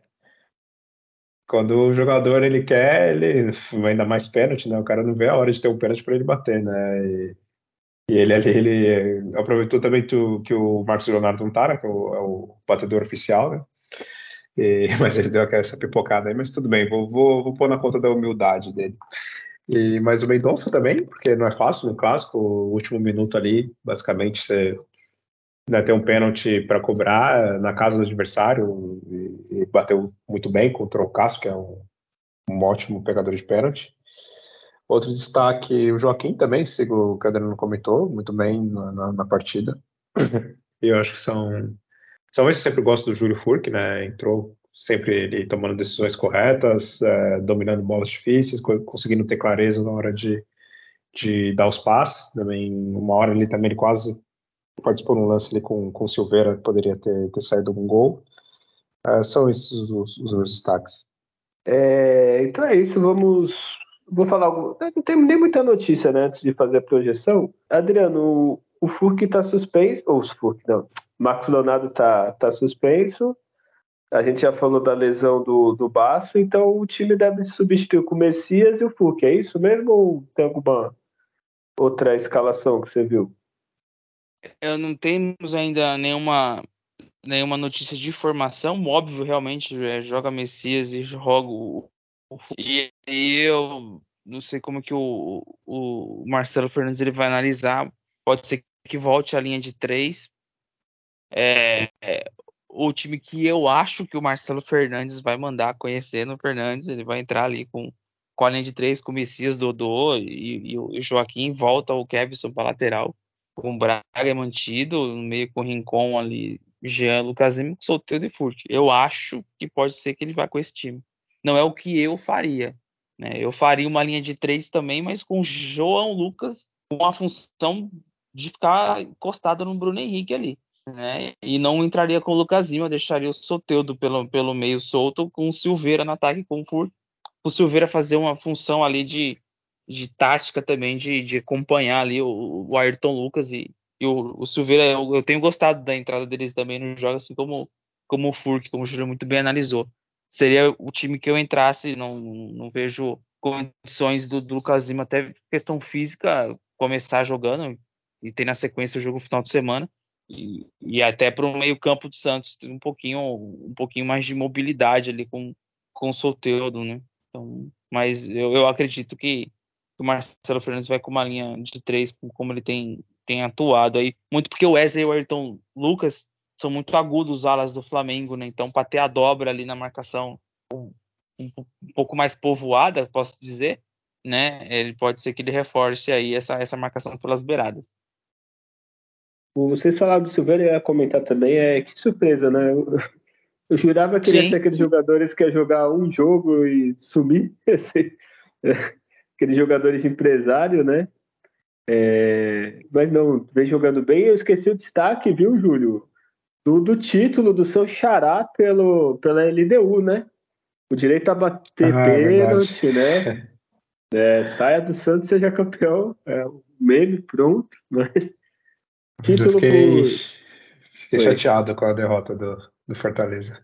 Quando o jogador ele quer, ele ainda mais pênalti, né? O cara não vê a hora de ter um pênalti para ele bater, né? E, e, ele ali, ele aproveitou também tu, que o Marcos Leonardo não tá, né? Que é o, é o batedor oficial, né? E, mas ele deu essa pipocada aí, mas tudo bem, vou, vou, vou pôr na conta da humildade dele. E, mas o Mendonça também, porque não é fácil no clássico, o último minuto ali, basicamente, você né, tem um pênalti para cobrar na casa do adversário e, e, bateu muito bem contra o Cássio, que é um, um ótimo pegador de pênalti. Outro destaque, o Joaquim também, sigo o não comentou, muito bem na, na, na partida. eu acho que são. São esses sempre gosto do Júlio Furk, né? Entrou sempre ele tomando decisões corretas, é, dominando bolas difíceis, conseguindo ter clareza na hora de, de dar os passes. Também, uma hora ele também ele quase participou num lance ali com, com o Silveira, poderia ter, ter saído um gol. É, são esses os, os meus destaques. É, então é isso, vamos. Vou falar algo. Não tem nem muita notícia né, antes de fazer a projeção. Adriano, o, o Furk está suspenso. Ou o Furk, não. Marcos Leonardo está tá suspenso. A gente já falou da lesão do, do Baço, então o time deve substituir com o Messias e o Furk, é isso mesmo ou tem alguma outra escalação que você viu? Eu não temos ainda nenhuma nenhuma notícia de formação, óbvio realmente é, joga Messias e joga o, o e, eu não sei como que o, o Marcelo Fernandes ele vai analisar, pode ser que volte a linha de três. É, o time que eu acho que o Marcelo Fernandes vai mandar conhecer no Fernandes. Ele vai entrar ali com, com a linha de três, com o Messias, Dodô e, e o Joaquim. Volta o Kevson para lateral, com o Braga mantido, no meio com o Rincon ali, Jean, Lucas Lima, Solteiro e Furt. Eu acho que pode ser que ele vá com esse time. Não é o que eu faria. Né? Eu faria uma linha de três também, mas com João Lucas com a função de ficar encostado no Bruno Henrique ali né? E não entraria com o Lucas Lima, deixaria o Soteudo pelo, pelo meio solto, com o Silveira no ataque, com o Silveira fazer uma função ali de, de tática também, de, de acompanhar ali o, o Ayrton Lucas e, e o, o, Silveira, eu, eu, tenho gostado da entrada deles também no jogo, assim como, como o Furk, como o Júlio muito bem analisou. Seria o time que eu entrasse, não, não vejo condições do, do Lucas Lima, até questão física, começar jogando e ter na sequência o jogo no final de semana e, até para o meio campo do Santos um pouquinho um pouquinho mais de mobilidade ali com, com o Soteldo, né? Então, mas eu, eu acredito que o Marcelo Fernandes vai com uma linha de três, como ele tem, tem atuado aí, muito porque o Wesley e o Ayrton Lucas são muito agudos os alas do Flamengo, né? Então, para ter a dobra ali na marcação um, um, um, pouco mais povoada, posso dizer, né? Ele pode ser que ele reforce aí essa, essa marcação pelas beiradas. Vocês falaram do Silveira, eu ia comentar também, é que surpresa, né? Eu, eu jurava que ele ia ser aqueles jogadores que ia jogar um jogo e sumir, aqueles jogadores de empresário, né? É, mas não, vem jogando bem. Eu esqueci o destaque, viu, Júlio? do, do título do seu xará pelo, pela LDU, né? O direito a bater ah, é pênalti, né? É, saia do Santos seja campeão. É um meme pronto, mas. Título fiquei, por... fiquei chateado com a derrota do, do Fortaleza.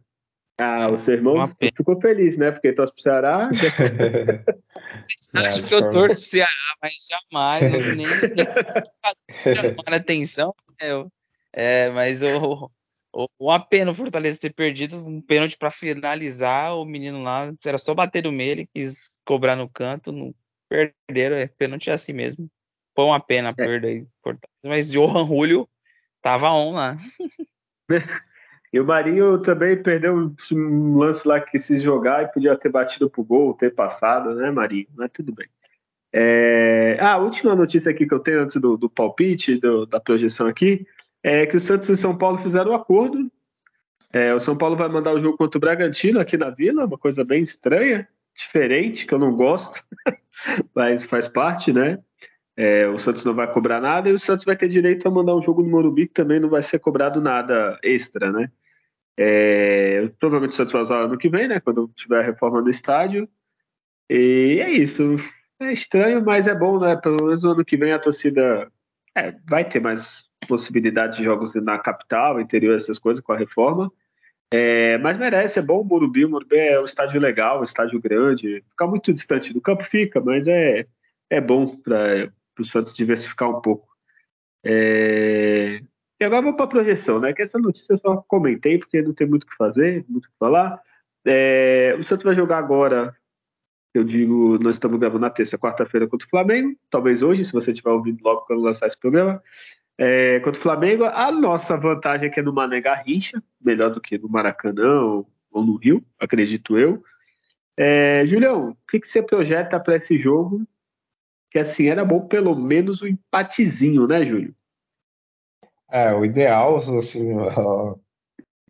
Ah, o seu irmão ficou feliz, né? Porque torce pro Ceará. Acho que eu torço pro Ceará, mas jamais, nem, nem chamar atenção. Né? É, mas o, uma pena o Fortaleza ter perdido um pênalti para finalizar. O menino lá era só bater no meio, ele quis cobrar no canto, não perderam. É, pênalti é assim mesmo. Foi uma pena a é. perda aí. Mas Johan Julio tava on lá. E o Marinho também perdeu um lance lá que se jogar e podia ter batido pro gol, ter passado, né, Marinho? Mas tudo bem. É... Ah, a última notícia aqui que eu tenho antes do, do palpite, do, da projeção aqui, é que o Santos e São Paulo fizeram um acordo. É, o São Paulo vai mandar o jogo contra o Bragantino aqui na Vila, uma coisa bem estranha, diferente, que eu não gosto, mas faz parte, né? É, o Santos não vai cobrar nada e o Santos vai ter direito a mandar um jogo no Morumbi que também não vai ser cobrado nada extra, né? É, provavelmente o Santos vai usar ano que vem, né? Quando tiver a reforma do estádio. E é isso. É estranho, mas é bom, né? Pelo menos no ano que vem a torcida é, vai ter mais possibilidades de jogos na capital, interior, essas coisas com a reforma. É, mas merece, é bom o Morumbi. O Morumbi é um estádio legal, um estádio grande. Fica muito distante do campo, fica, mas é, é bom para o Santos diversificar um pouco. É, e agora vamos para a projeção, né? Que essa notícia eu só comentei, porque não tem muito o que fazer, muito o que falar. É, o Santos vai jogar agora, eu digo, nós estamos gravando na terça, quarta-feira contra o Flamengo, talvez hoje, se você estiver ouvindo logo quando lançar esse programa. É, contra o Flamengo, a nossa vantagem é que é no Mané Garrincha, melhor do que no Maracanã ou, ou no Rio, acredito eu. É, Julião, o que, que você projeta para esse jogo? Que assim, era bom pelo menos um empatezinho, né, Júlio? É, o ideal, assim,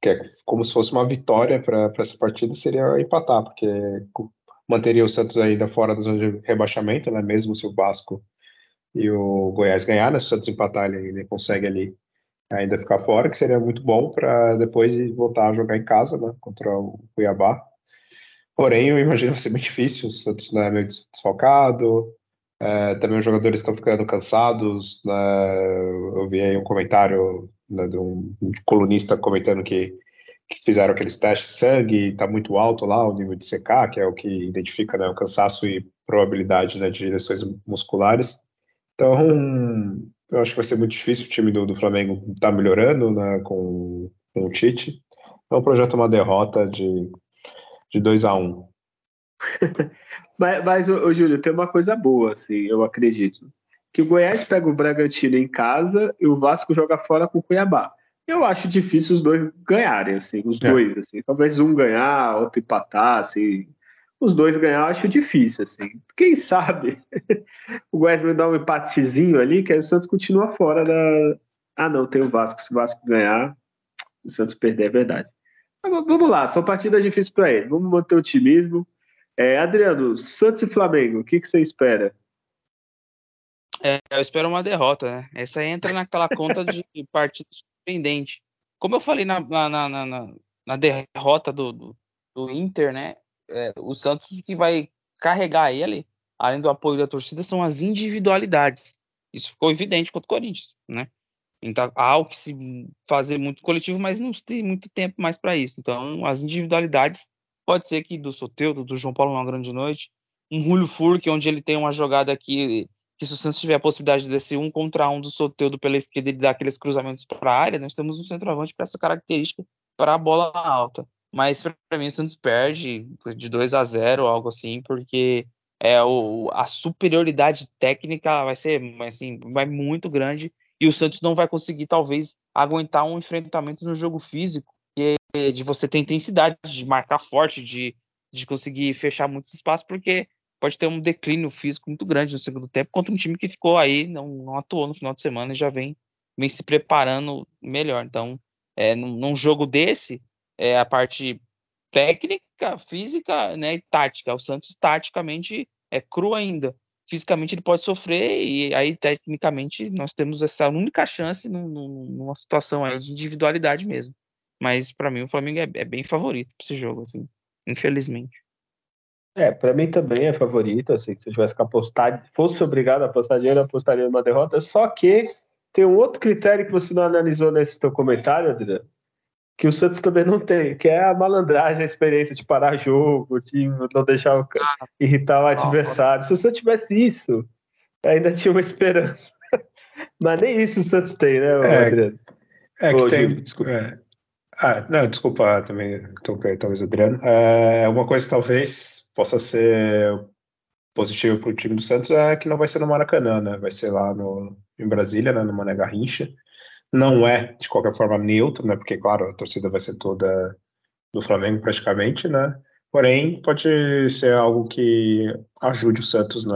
que é como se fosse uma vitória para essa partida, seria empatar, porque manteria o Santos ainda fora da zona de rebaixamento, né? Mesmo se o Vasco e o Goiás ganhar, né? Se o Santos empatar, ele, ele consegue ali ainda ficar fora, que seria muito bom para depois voltar a jogar em casa, né? Contra o Cuiabá. Porém, eu imagino ser muito difícil, o Santos né, meio desfalcado, é, também os jogadores estão ficando cansados. Né? Eu vi aí um comentário né, de um, colunista comentando que, que, fizeram aqueles testes de sangue está muito alto lá o nível de CK, que é o que identifica né, o cansaço e probabilidade né, de lesões musculares. Então, eu acho que vai ser muito difícil o time do, do Flamengo estar tá melhorando né, com, com o Tite. Então, projeto uma derrota de, de 2 a 1 um. Mas, mas ô, Júlio, tem uma coisa boa, assim, eu acredito. Que o Goiás pega o Bragantino em casa e o Vasco joga fora com o Cuiabá. Eu acho difícil os dois ganharem, assim, os é. dois, assim. Talvez um ganhar, outro empatar, assim. Os dois ganhar eu acho difícil, assim. Quem sabe o Goiás vai dar um empatezinho ali, que aí o Santos continua fora da. Ah, não, tem o Vasco. Se o Vasco ganhar, o Santos perder, é verdade. Mas, vamos lá, são partidas difíceis para ele. Vamos manter o otimismo. É, Adriano, Santos e Flamengo, o que, que você espera? É, eu espero uma derrota, né? Essa entra naquela conta de partida surpreendente. Como eu falei na, na, na, na, na derrota do, do, do, Inter, né? É, o Santos que vai carregar ele, além do apoio da torcida, são as individualidades. Isso ficou evidente contra o Corinthians, né? Então, há o que se fazer muito coletivo, mas não tem muito tempo mais para isso. Então, as individualidades Pode ser que do Soteudo, do João Paulo uma grande noite, um Julio Furque, onde ele tem uma jogada que, que se o Santos tiver a possibilidade de descer um contra um do Soteudo pela esquerda e dar aqueles cruzamentos para a área, nós temos um centroavante para essa característica para a bola alta. Mas para mim o Santos perde de 2 a 0, algo assim, porque é o, a superioridade técnica vai ser assim, vai muito grande e o Santos não vai conseguir talvez aguentar um enfrentamento no jogo físico de você ter intensidade, de marcar forte, de, de conseguir fechar muitos espaços, porque pode ter um declínio físico muito grande no segundo tempo contra um time que ficou aí, não, não atuou no final de semana e já vem, vem se preparando melhor. Então, é, num, num jogo desse, é, a parte técnica, física né, e tática. O Santos, taticamente, é cru ainda. Fisicamente, ele pode sofrer e aí, tecnicamente, nós temos essa única chance numa situação aí de individualidade mesmo. Mas para mim o Flamengo é, é bem favorito para esse jogo, assim, infelizmente. É, para mim também é favorito, assim, se eu tivesse que apostar, fosse obrigado a apostar dinheiro, eu apostaria numa derrota, só que tem um outro critério que você não analisou nesse teu comentário, Adriano, que o Santos também não tem, que é a malandragem, a experiência de parar jogo, de não deixar o, ah, irritar o adversário. Se o Santos tivesse isso, ainda tinha uma esperança. Mas nem isso o Santos tem, né, é, Adriano? É que Ô, tem. desculpa. É. Ah, não, desculpa também, talvez, Adriano. É, uma coisa talvez possa ser positivo para o time do Santos é que não vai ser no Maracanã, né? Vai ser lá no, em Brasília, né, no Mané Garrincha. Não é, de qualquer forma, neutro, né? Porque, claro, a torcida vai ser toda do Flamengo praticamente, né? Porém, pode ser algo que ajude o Santos, né?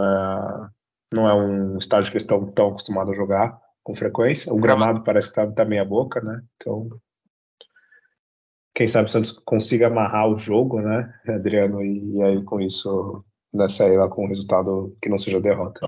Não é um estádio que eles estão tão acostumados a jogar com frequência. O gramado parece que tá, tá meia boca, né? Então, quem sabe o Santos consiga amarrar o jogo, né, Adriano? E, e aí, com isso, né, sair lá com um resultado que não seja derrota.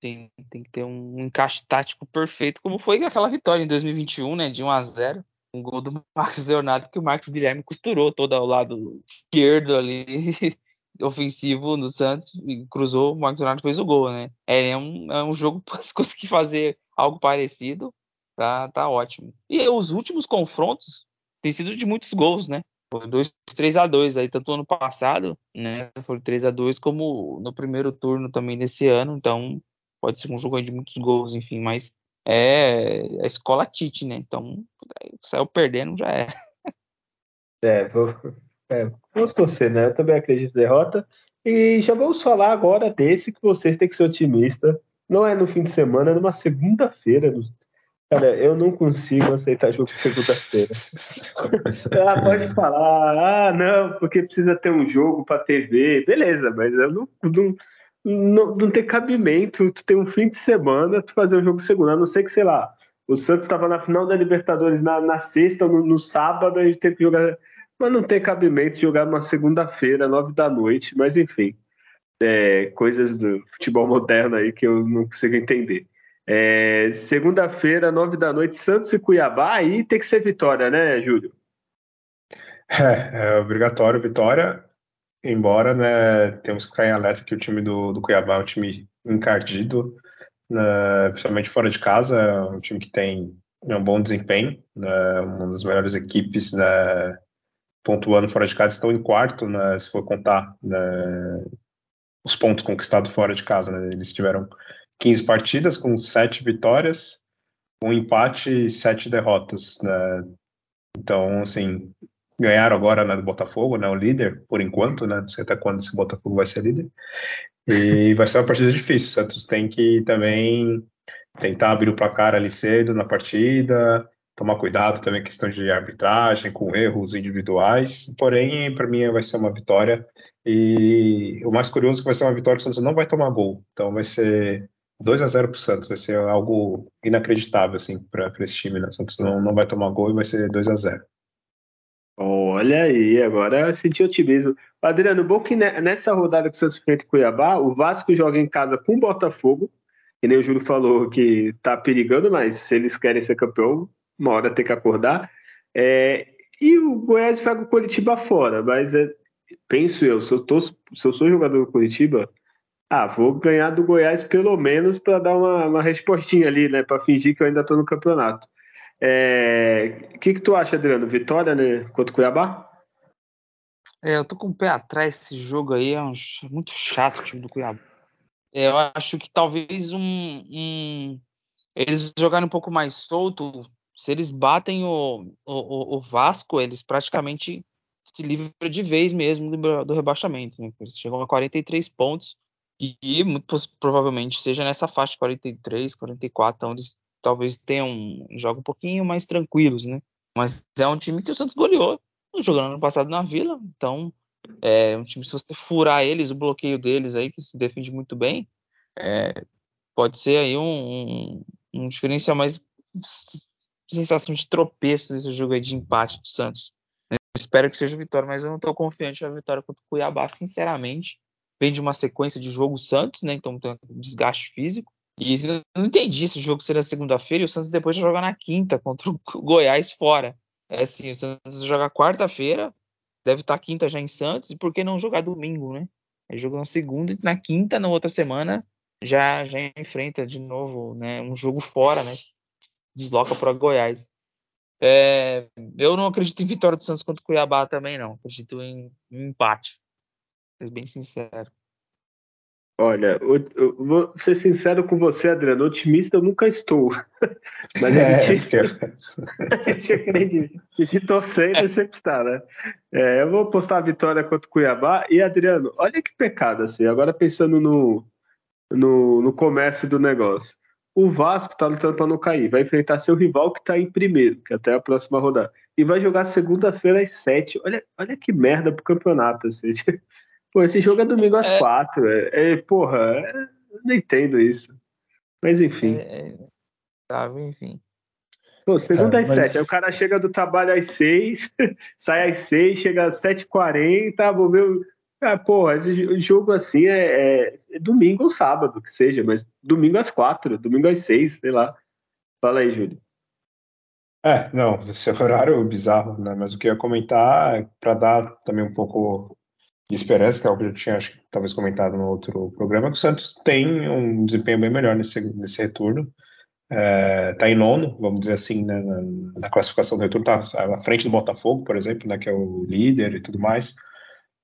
Tem, tem que ter um encaixe tático perfeito, como foi aquela vitória em 2021, né, de 1 a 0 um gol do Marcos Leonardo, que o Marcos Guilherme costurou todo ao lado esquerdo ali, ofensivo do Santos, e cruzou, o Marcos Leonardo fez o gol, né? É, é um, é um jogo para conseguir fazer algo parecido, tá, tá ótimo. E os últimos confrontos têm sido de muitos gols, né? Foi 2 3 a 2 aí, tanto ano passado, né? Foi 3 a 2 como no primeiro turno também desse ano, então pode ser um jogo de muitos gols, enfim, mas é a escola Tite, né? Então, saiu perdendo, já era. É, vou, é, vamos torcer, né? Eu também acredito em derrota. E já vamos falar agora desse que vocês têm que ser otimistas. Não é no fim de semana, é numa segunda-feira. Cara, eu não consigo aceitar jogo segunda-feira. ah, pode falar, ah, não, porque precisa ter um jogo para TV. Beleza, mas eu não, não não, não tem cabimento tu ter um fim de semana tu fazer um jogo segunda, a não ser que, sei lá, o Santos estava na final da Libertadores na, na sexta, no, no sábado, a gente tem que jogar. Mas não tem cabimento jogar numa segunda-feira, nove da noite, mas enfim. É, coisas do futebol moderno aí que eu não consigo entender. É, Segunda-feira, nove da noite, Santos e Cuiabá, aí tem que ser vitória, né, Júlio? É, é obrigatório vitória embora né, temos que ficar em alerta que o time do, do Cuiabá é um time encardido, né, principalmente fora de casa, é um time que tem um bom desempenho, né, uma das melhores equipes né, pontuando fora de casa, estão em quarto, né, se for contar né, os pontos conquistados fora de casa. Né, eles tiveram 15 partidas com 7 vitórias, um empate e 7 derrotas. Né, então, assim, ganharam agora né, do Botafogo, né, o líder, por enquanto, né, não sei até quando esse Botafogo vai ser líder. E vai ser uma partida difícil. O Santos tem que também tentar abrir o placar ali cedo na partida, tomar cuidado também questão de arbitragem, com erros individuais. Porém, para mim, vai ser uma vitória. E o mais curioso é que vai ser uma vitória que o Santos não vai tomar gol. Então vai ser 2 a 0 para o Santos. Vai ser algo inacreditável assim, para esse time. Né? O Santos não, não vai tomar gol e vai ser 2 a 0 Olha aí, agora senti otimismo. Adriano, bom que nessa rodada que o Santos enfrenta Cuiabá, o Vasco joga em casa com o Botafogo, que nem o Júlio falou que tá perigando, mas se eles querem ser campeão, uma hora tem que acordar. É, e o Goiás pega o Curitiba fora, mas é, penso eu, se eu, tô, se eu sou jogador do Curitiba, ah, vou ganhar do Goiás pelo menos para dar uma, uma respostinha ali, né, para fingir que eu ainda tô no campeonato. É... O que, que tu acha, Adriano? Vitória né, contra o Cuiabá? É, eu tô com o pé atrás esse jogo aí, é um, muito chato o time do Cuiabá. É, eu acho que talvez um, um, eles jogarem um pouco mais solto, se eles batem o, o, o Vasco, eles praticamente se livram de vez mesmo do, do rebaixamento. Né? Eles chegam a 43 pontos e muito provavelmente seja nessa faixa de 43, 44, então eles talvez tenham jogos um pouquinho mais tranquilos, né? Mas é um time que o Santos goleou jogando ano passado na Vila, então é um time se você furar eles, o bloqueio deles aí que se defende muito bem, é, pode ser aí um, um, um diferencial mais sensação de tropeço nesse jogo aí de empate do Santos. Eu espero que seja vitória, mas eu não estou confiante na vitória contra o Cuiabá, sinceramente. Vem de uma sequência de jogo Santos, né? Então tem um desgaste físico. E eu não entendi esse jogo ser na segunda-feira e o Santos depois jogar na quinta contra o Goiás fora. É assim, o Santos joga quarta-feira, deve estar quinta já em Santos, e por que não jogar domingo, né? Aí joga na segunda e na quinta, na outra semana, já já enfrenta de novo, né? Um jogo fora, né? Desloca para Goiás. É, eu não acredito em vitória do Santos contra o Cuiabá também, não. Acredito em, em empate. Ser bem sincero. Olha, eu, eu, vou ser sincero com você, Adriano. Otimista eu nunca estou. Mas a é, gente, a gente acredita. A gente torcer e sempre está, né? É, eu vou postar a vitória contra o Cuiabá. E, Adriano, olha que pecado, assim. Agora pensando no, no, no comércio do negócio. O Vasco está lutando para não cair. Vai enfrentar seu rival que está em primeiro, que é até a próxima rodada. E vai jogar segunda-feira às sete. Olha, olha que merda pro campeonato. Assim. Pô, esse jogo é domingo às é. quatro. É, é, porra, é, eu não entendo isso. Mas enfim. É, é tá, enfim. Pô, segunda é, às mas... sete. Aí o cara chega do trabalho às seis, sai às seis, chega às sete e quarenta, vou ver. Ah, porra, esse jogo assim é, é, é, domingo ou sábado, que seja, mas domingo às quatro, domingo às seis, sei lá. Fala aí, Júlio. É, não, esse horário é bizarro, né? Mas o que eu ia comentar é para dar também um pouco de esperança, que é algo que eu tinha acho, talvez comentado no outro programa, que o Santos tem um desempenho bem melhor nesse, nesse retorno. Está é, em nono, vamos dizer assim, né, na, na, classificação do retorno, está à frente do Botafogo, por exemplo, né, que é o líder e tudo mais.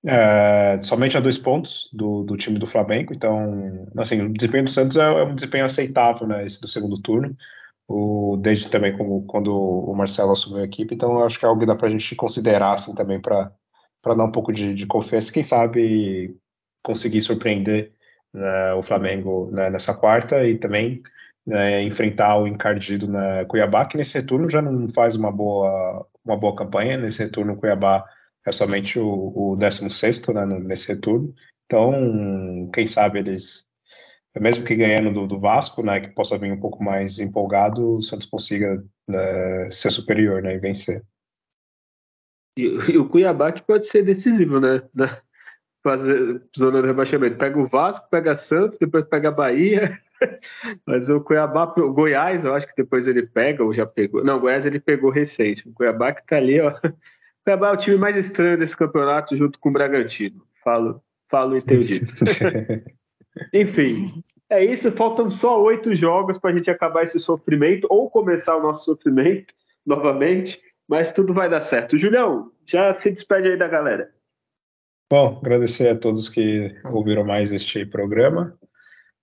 É, somente a dois pontos do, do, time do Flamengo, então, assim, o desempenho do Santos é, é, um desempenho aceitável, né, esse do segundo turno, o, desde também como, quando o Marcelo assumiu a equipe, então acho que é algo que dá para a gente considerar, assim, também para para dar um pouco de, de, confiança, quem sabe conseguir surpreender né, o Flamengo né, nessa quarta e também né, enfrentar o encardido na Cuiabá, que nesse retorno já não faz uma boa, uma boa campanha, nesse retorno o Cuiabá é somente o, o 16 né, nesse retorno, então quem sabe eles, mesmo que ganhando do, do Vasco, né, que possa vir um pouco mais empolgado, o Santos consiga né, ser superior né, e vencer. E, e, o Cuiabá que pode ser decisivo, né? Na, fazer zona de rebaixamento. Pega o Vasco, pega Santos, depois pega a Bahia. Mas o Cuiabá, o Goiás, eu acho que depois ele pega, ou já pegou. Não, o Goiás ele pegou recente. O Cuiabá que tá ali, ó. O Cuiabá é o time mais estranho desse campeonato, junto com o Bragantino. Falo, falo entendido. Enfim, é isso. Faltam só oito jogos para a gente acabar esse sofrimento ou começar o nosso sofrimento novamente mas tudo vai dar certo. Julião, já se despede aí da galera. Bom, agradecer a todos que ouviram mais este programa.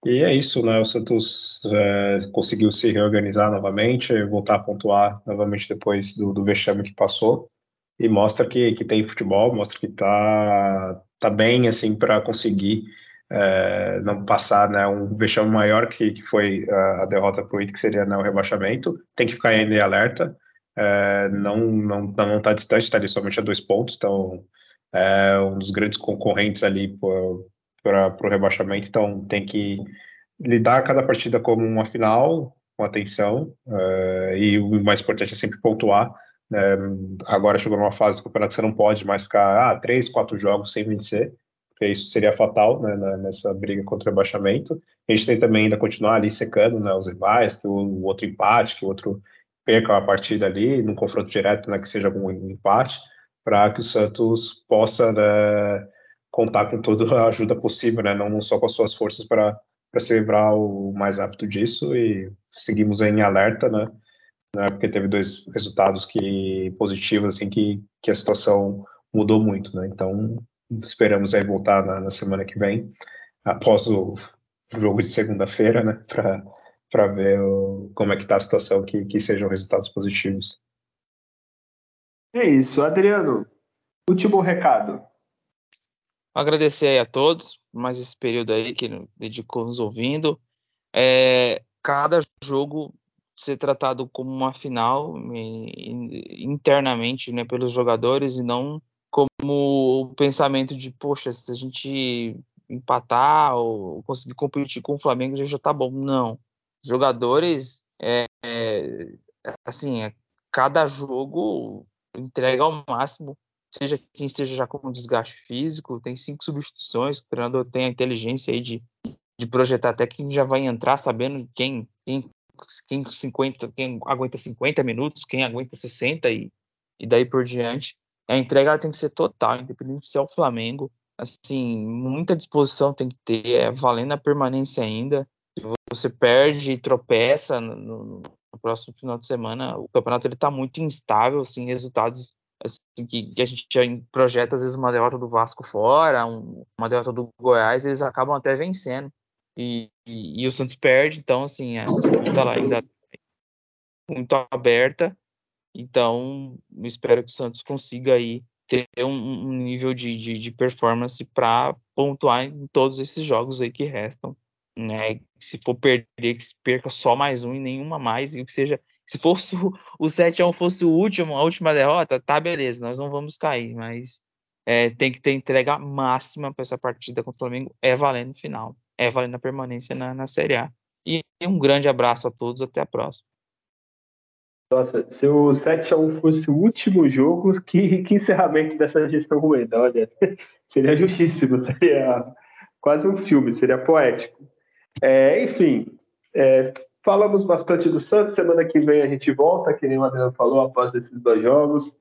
E é isso, né? O Santos é, conseguiu se reorganizar novamente, voltar a pontuar novamente depois do, do vexame que passou. E mostra que, que tem futebol, mostra que tá, tá bem, assim, para conseguir é, não passar né, um vexame maior que, que foi a, a derrota para o IT, que seria né, o rebaixamento. Tem que ficar ainda em alerta é, não não não está distante, está ali somente a dois pontos, então é um dos grandes concorrentes ali para o rebaixamento, então tem que lidar cada partida como uma final, com atenção, é, e o mais importante é sempre pontuar. Né? agora chegou numa fase do campeonato que você não pode mais ficar ah, três, quatro jogos sem vencer, porque isso seria fatal né, nessa briga contra o rebaixamento. A gente tem também ainda continuar ali secando né, os rivais, que o outro empate, que o outro perca a partida ali, num confronto direto, né, que seja algum empate, para que o Santos possa né, contar com toda a ajuda possível, né, não só com as suas forças para se livrar o mais rápido disso. E seguimos em alerta, né, né, porque teve dois resultados que positivos, assim, que, que a situação mudou muito, né, então esperamos aí voltar na, na semana que vem, após o jogo de segunda-feira, né, para para ver o, como é que está a situação, que, que sejam resultados positivos. É isso. Adriano, último recado. Agradecer aí a todos mais esse período aí que dedicou nos ouvindo. É, cada jogo ser tratado como uma final internamente né, pelos jogadores e não como o pensamento de, poxa, se a gente empatar ou conseguir competir com o Flamengo já está bom. Não jogadores, é, é, assim, é, cada jogo entrega ao máximo, seja quem esteja já com desgaste físico, tem cinco substituições, o treinador tem a inteligência aí de, de projetar até quem já vai entrar sabendo quem, quem, quem, 50, quem aguenta 50 minutos, quem aguenta 60 e, e daí por diante. A entrega tem que ser total, independente se é o Flamengo. Assim, muita disposição tem que ter, é valendo a permanência ainda. Se você perde e tropeça no, no, no próximo final de semana, o campeonato ele tá muito instável, assim, resultados assim, que, que, a gente projeta às vezes uma derrota do Vasco fora, um, uma derrota do Goiás, eles acabam até vencendo. E, e, e, o Santos perde, então assim, a disputa lá ainda muito aberta. Então, espero que o Santos consiga aí ter um, um nível de, de, de performance para pontuar em todos esses jogos aí que restam. Né? Se for perder, que se perca só mais um e nenhuma mais, e que seja. Se fosse o, o 7x1 fosse o último, a última derrota, tá beleza, nós não vamos cair, mas é, tem que ter entrega máxima para essa partida contra o Flamengo, é valendo no final, é valendo a permanência na, na Série A. E um grande abraço a todos, até a próxima. Nossa, se o 7x1 fosse o último jogo, que, que encerramento dessa gestão ruim, olha, seria justíssimo, seria quase um filme, seria poético. É, enfim, é, falamos bastante do Santos, semana que vem a gente volta, que nem o Adriano falou, após esses dois jogos.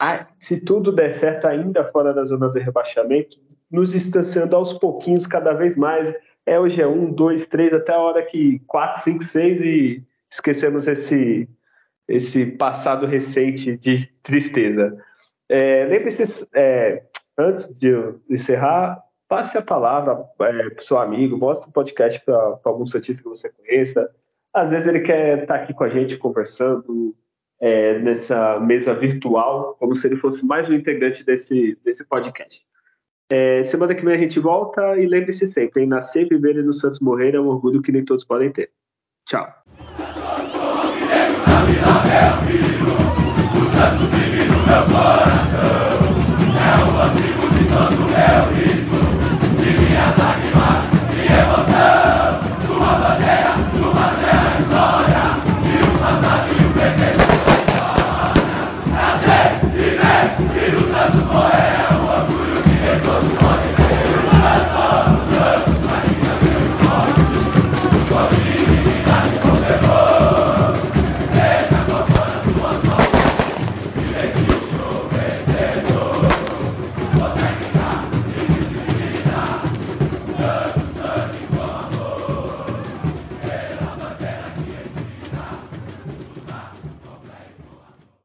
Ah, se tudo der certo ainda fora da zona do rebaixamento, nos distanciando aos pouquinhos cada vez mais, é hoje é um, dois, três, até a hora que quatro, cinco, seis e esquecemos esse esse passado recente de tristeza. É, Lembre-se, é, antes de encerrar, passe a palavra é, para o seu amigo, mostre o podcast para algum cientista que você conheça. Às vezes ele quer estar aqui com a gente conversando é, nessa mesa virtual, como se ele fosse mais um integrante desse, desse podcast. É, semana que vem a gente volta e lembre-se sempre, em nascer, viver e no Santos morrer é um orgulho que nem todos podem ter. Tchau. É o filho, o santo divino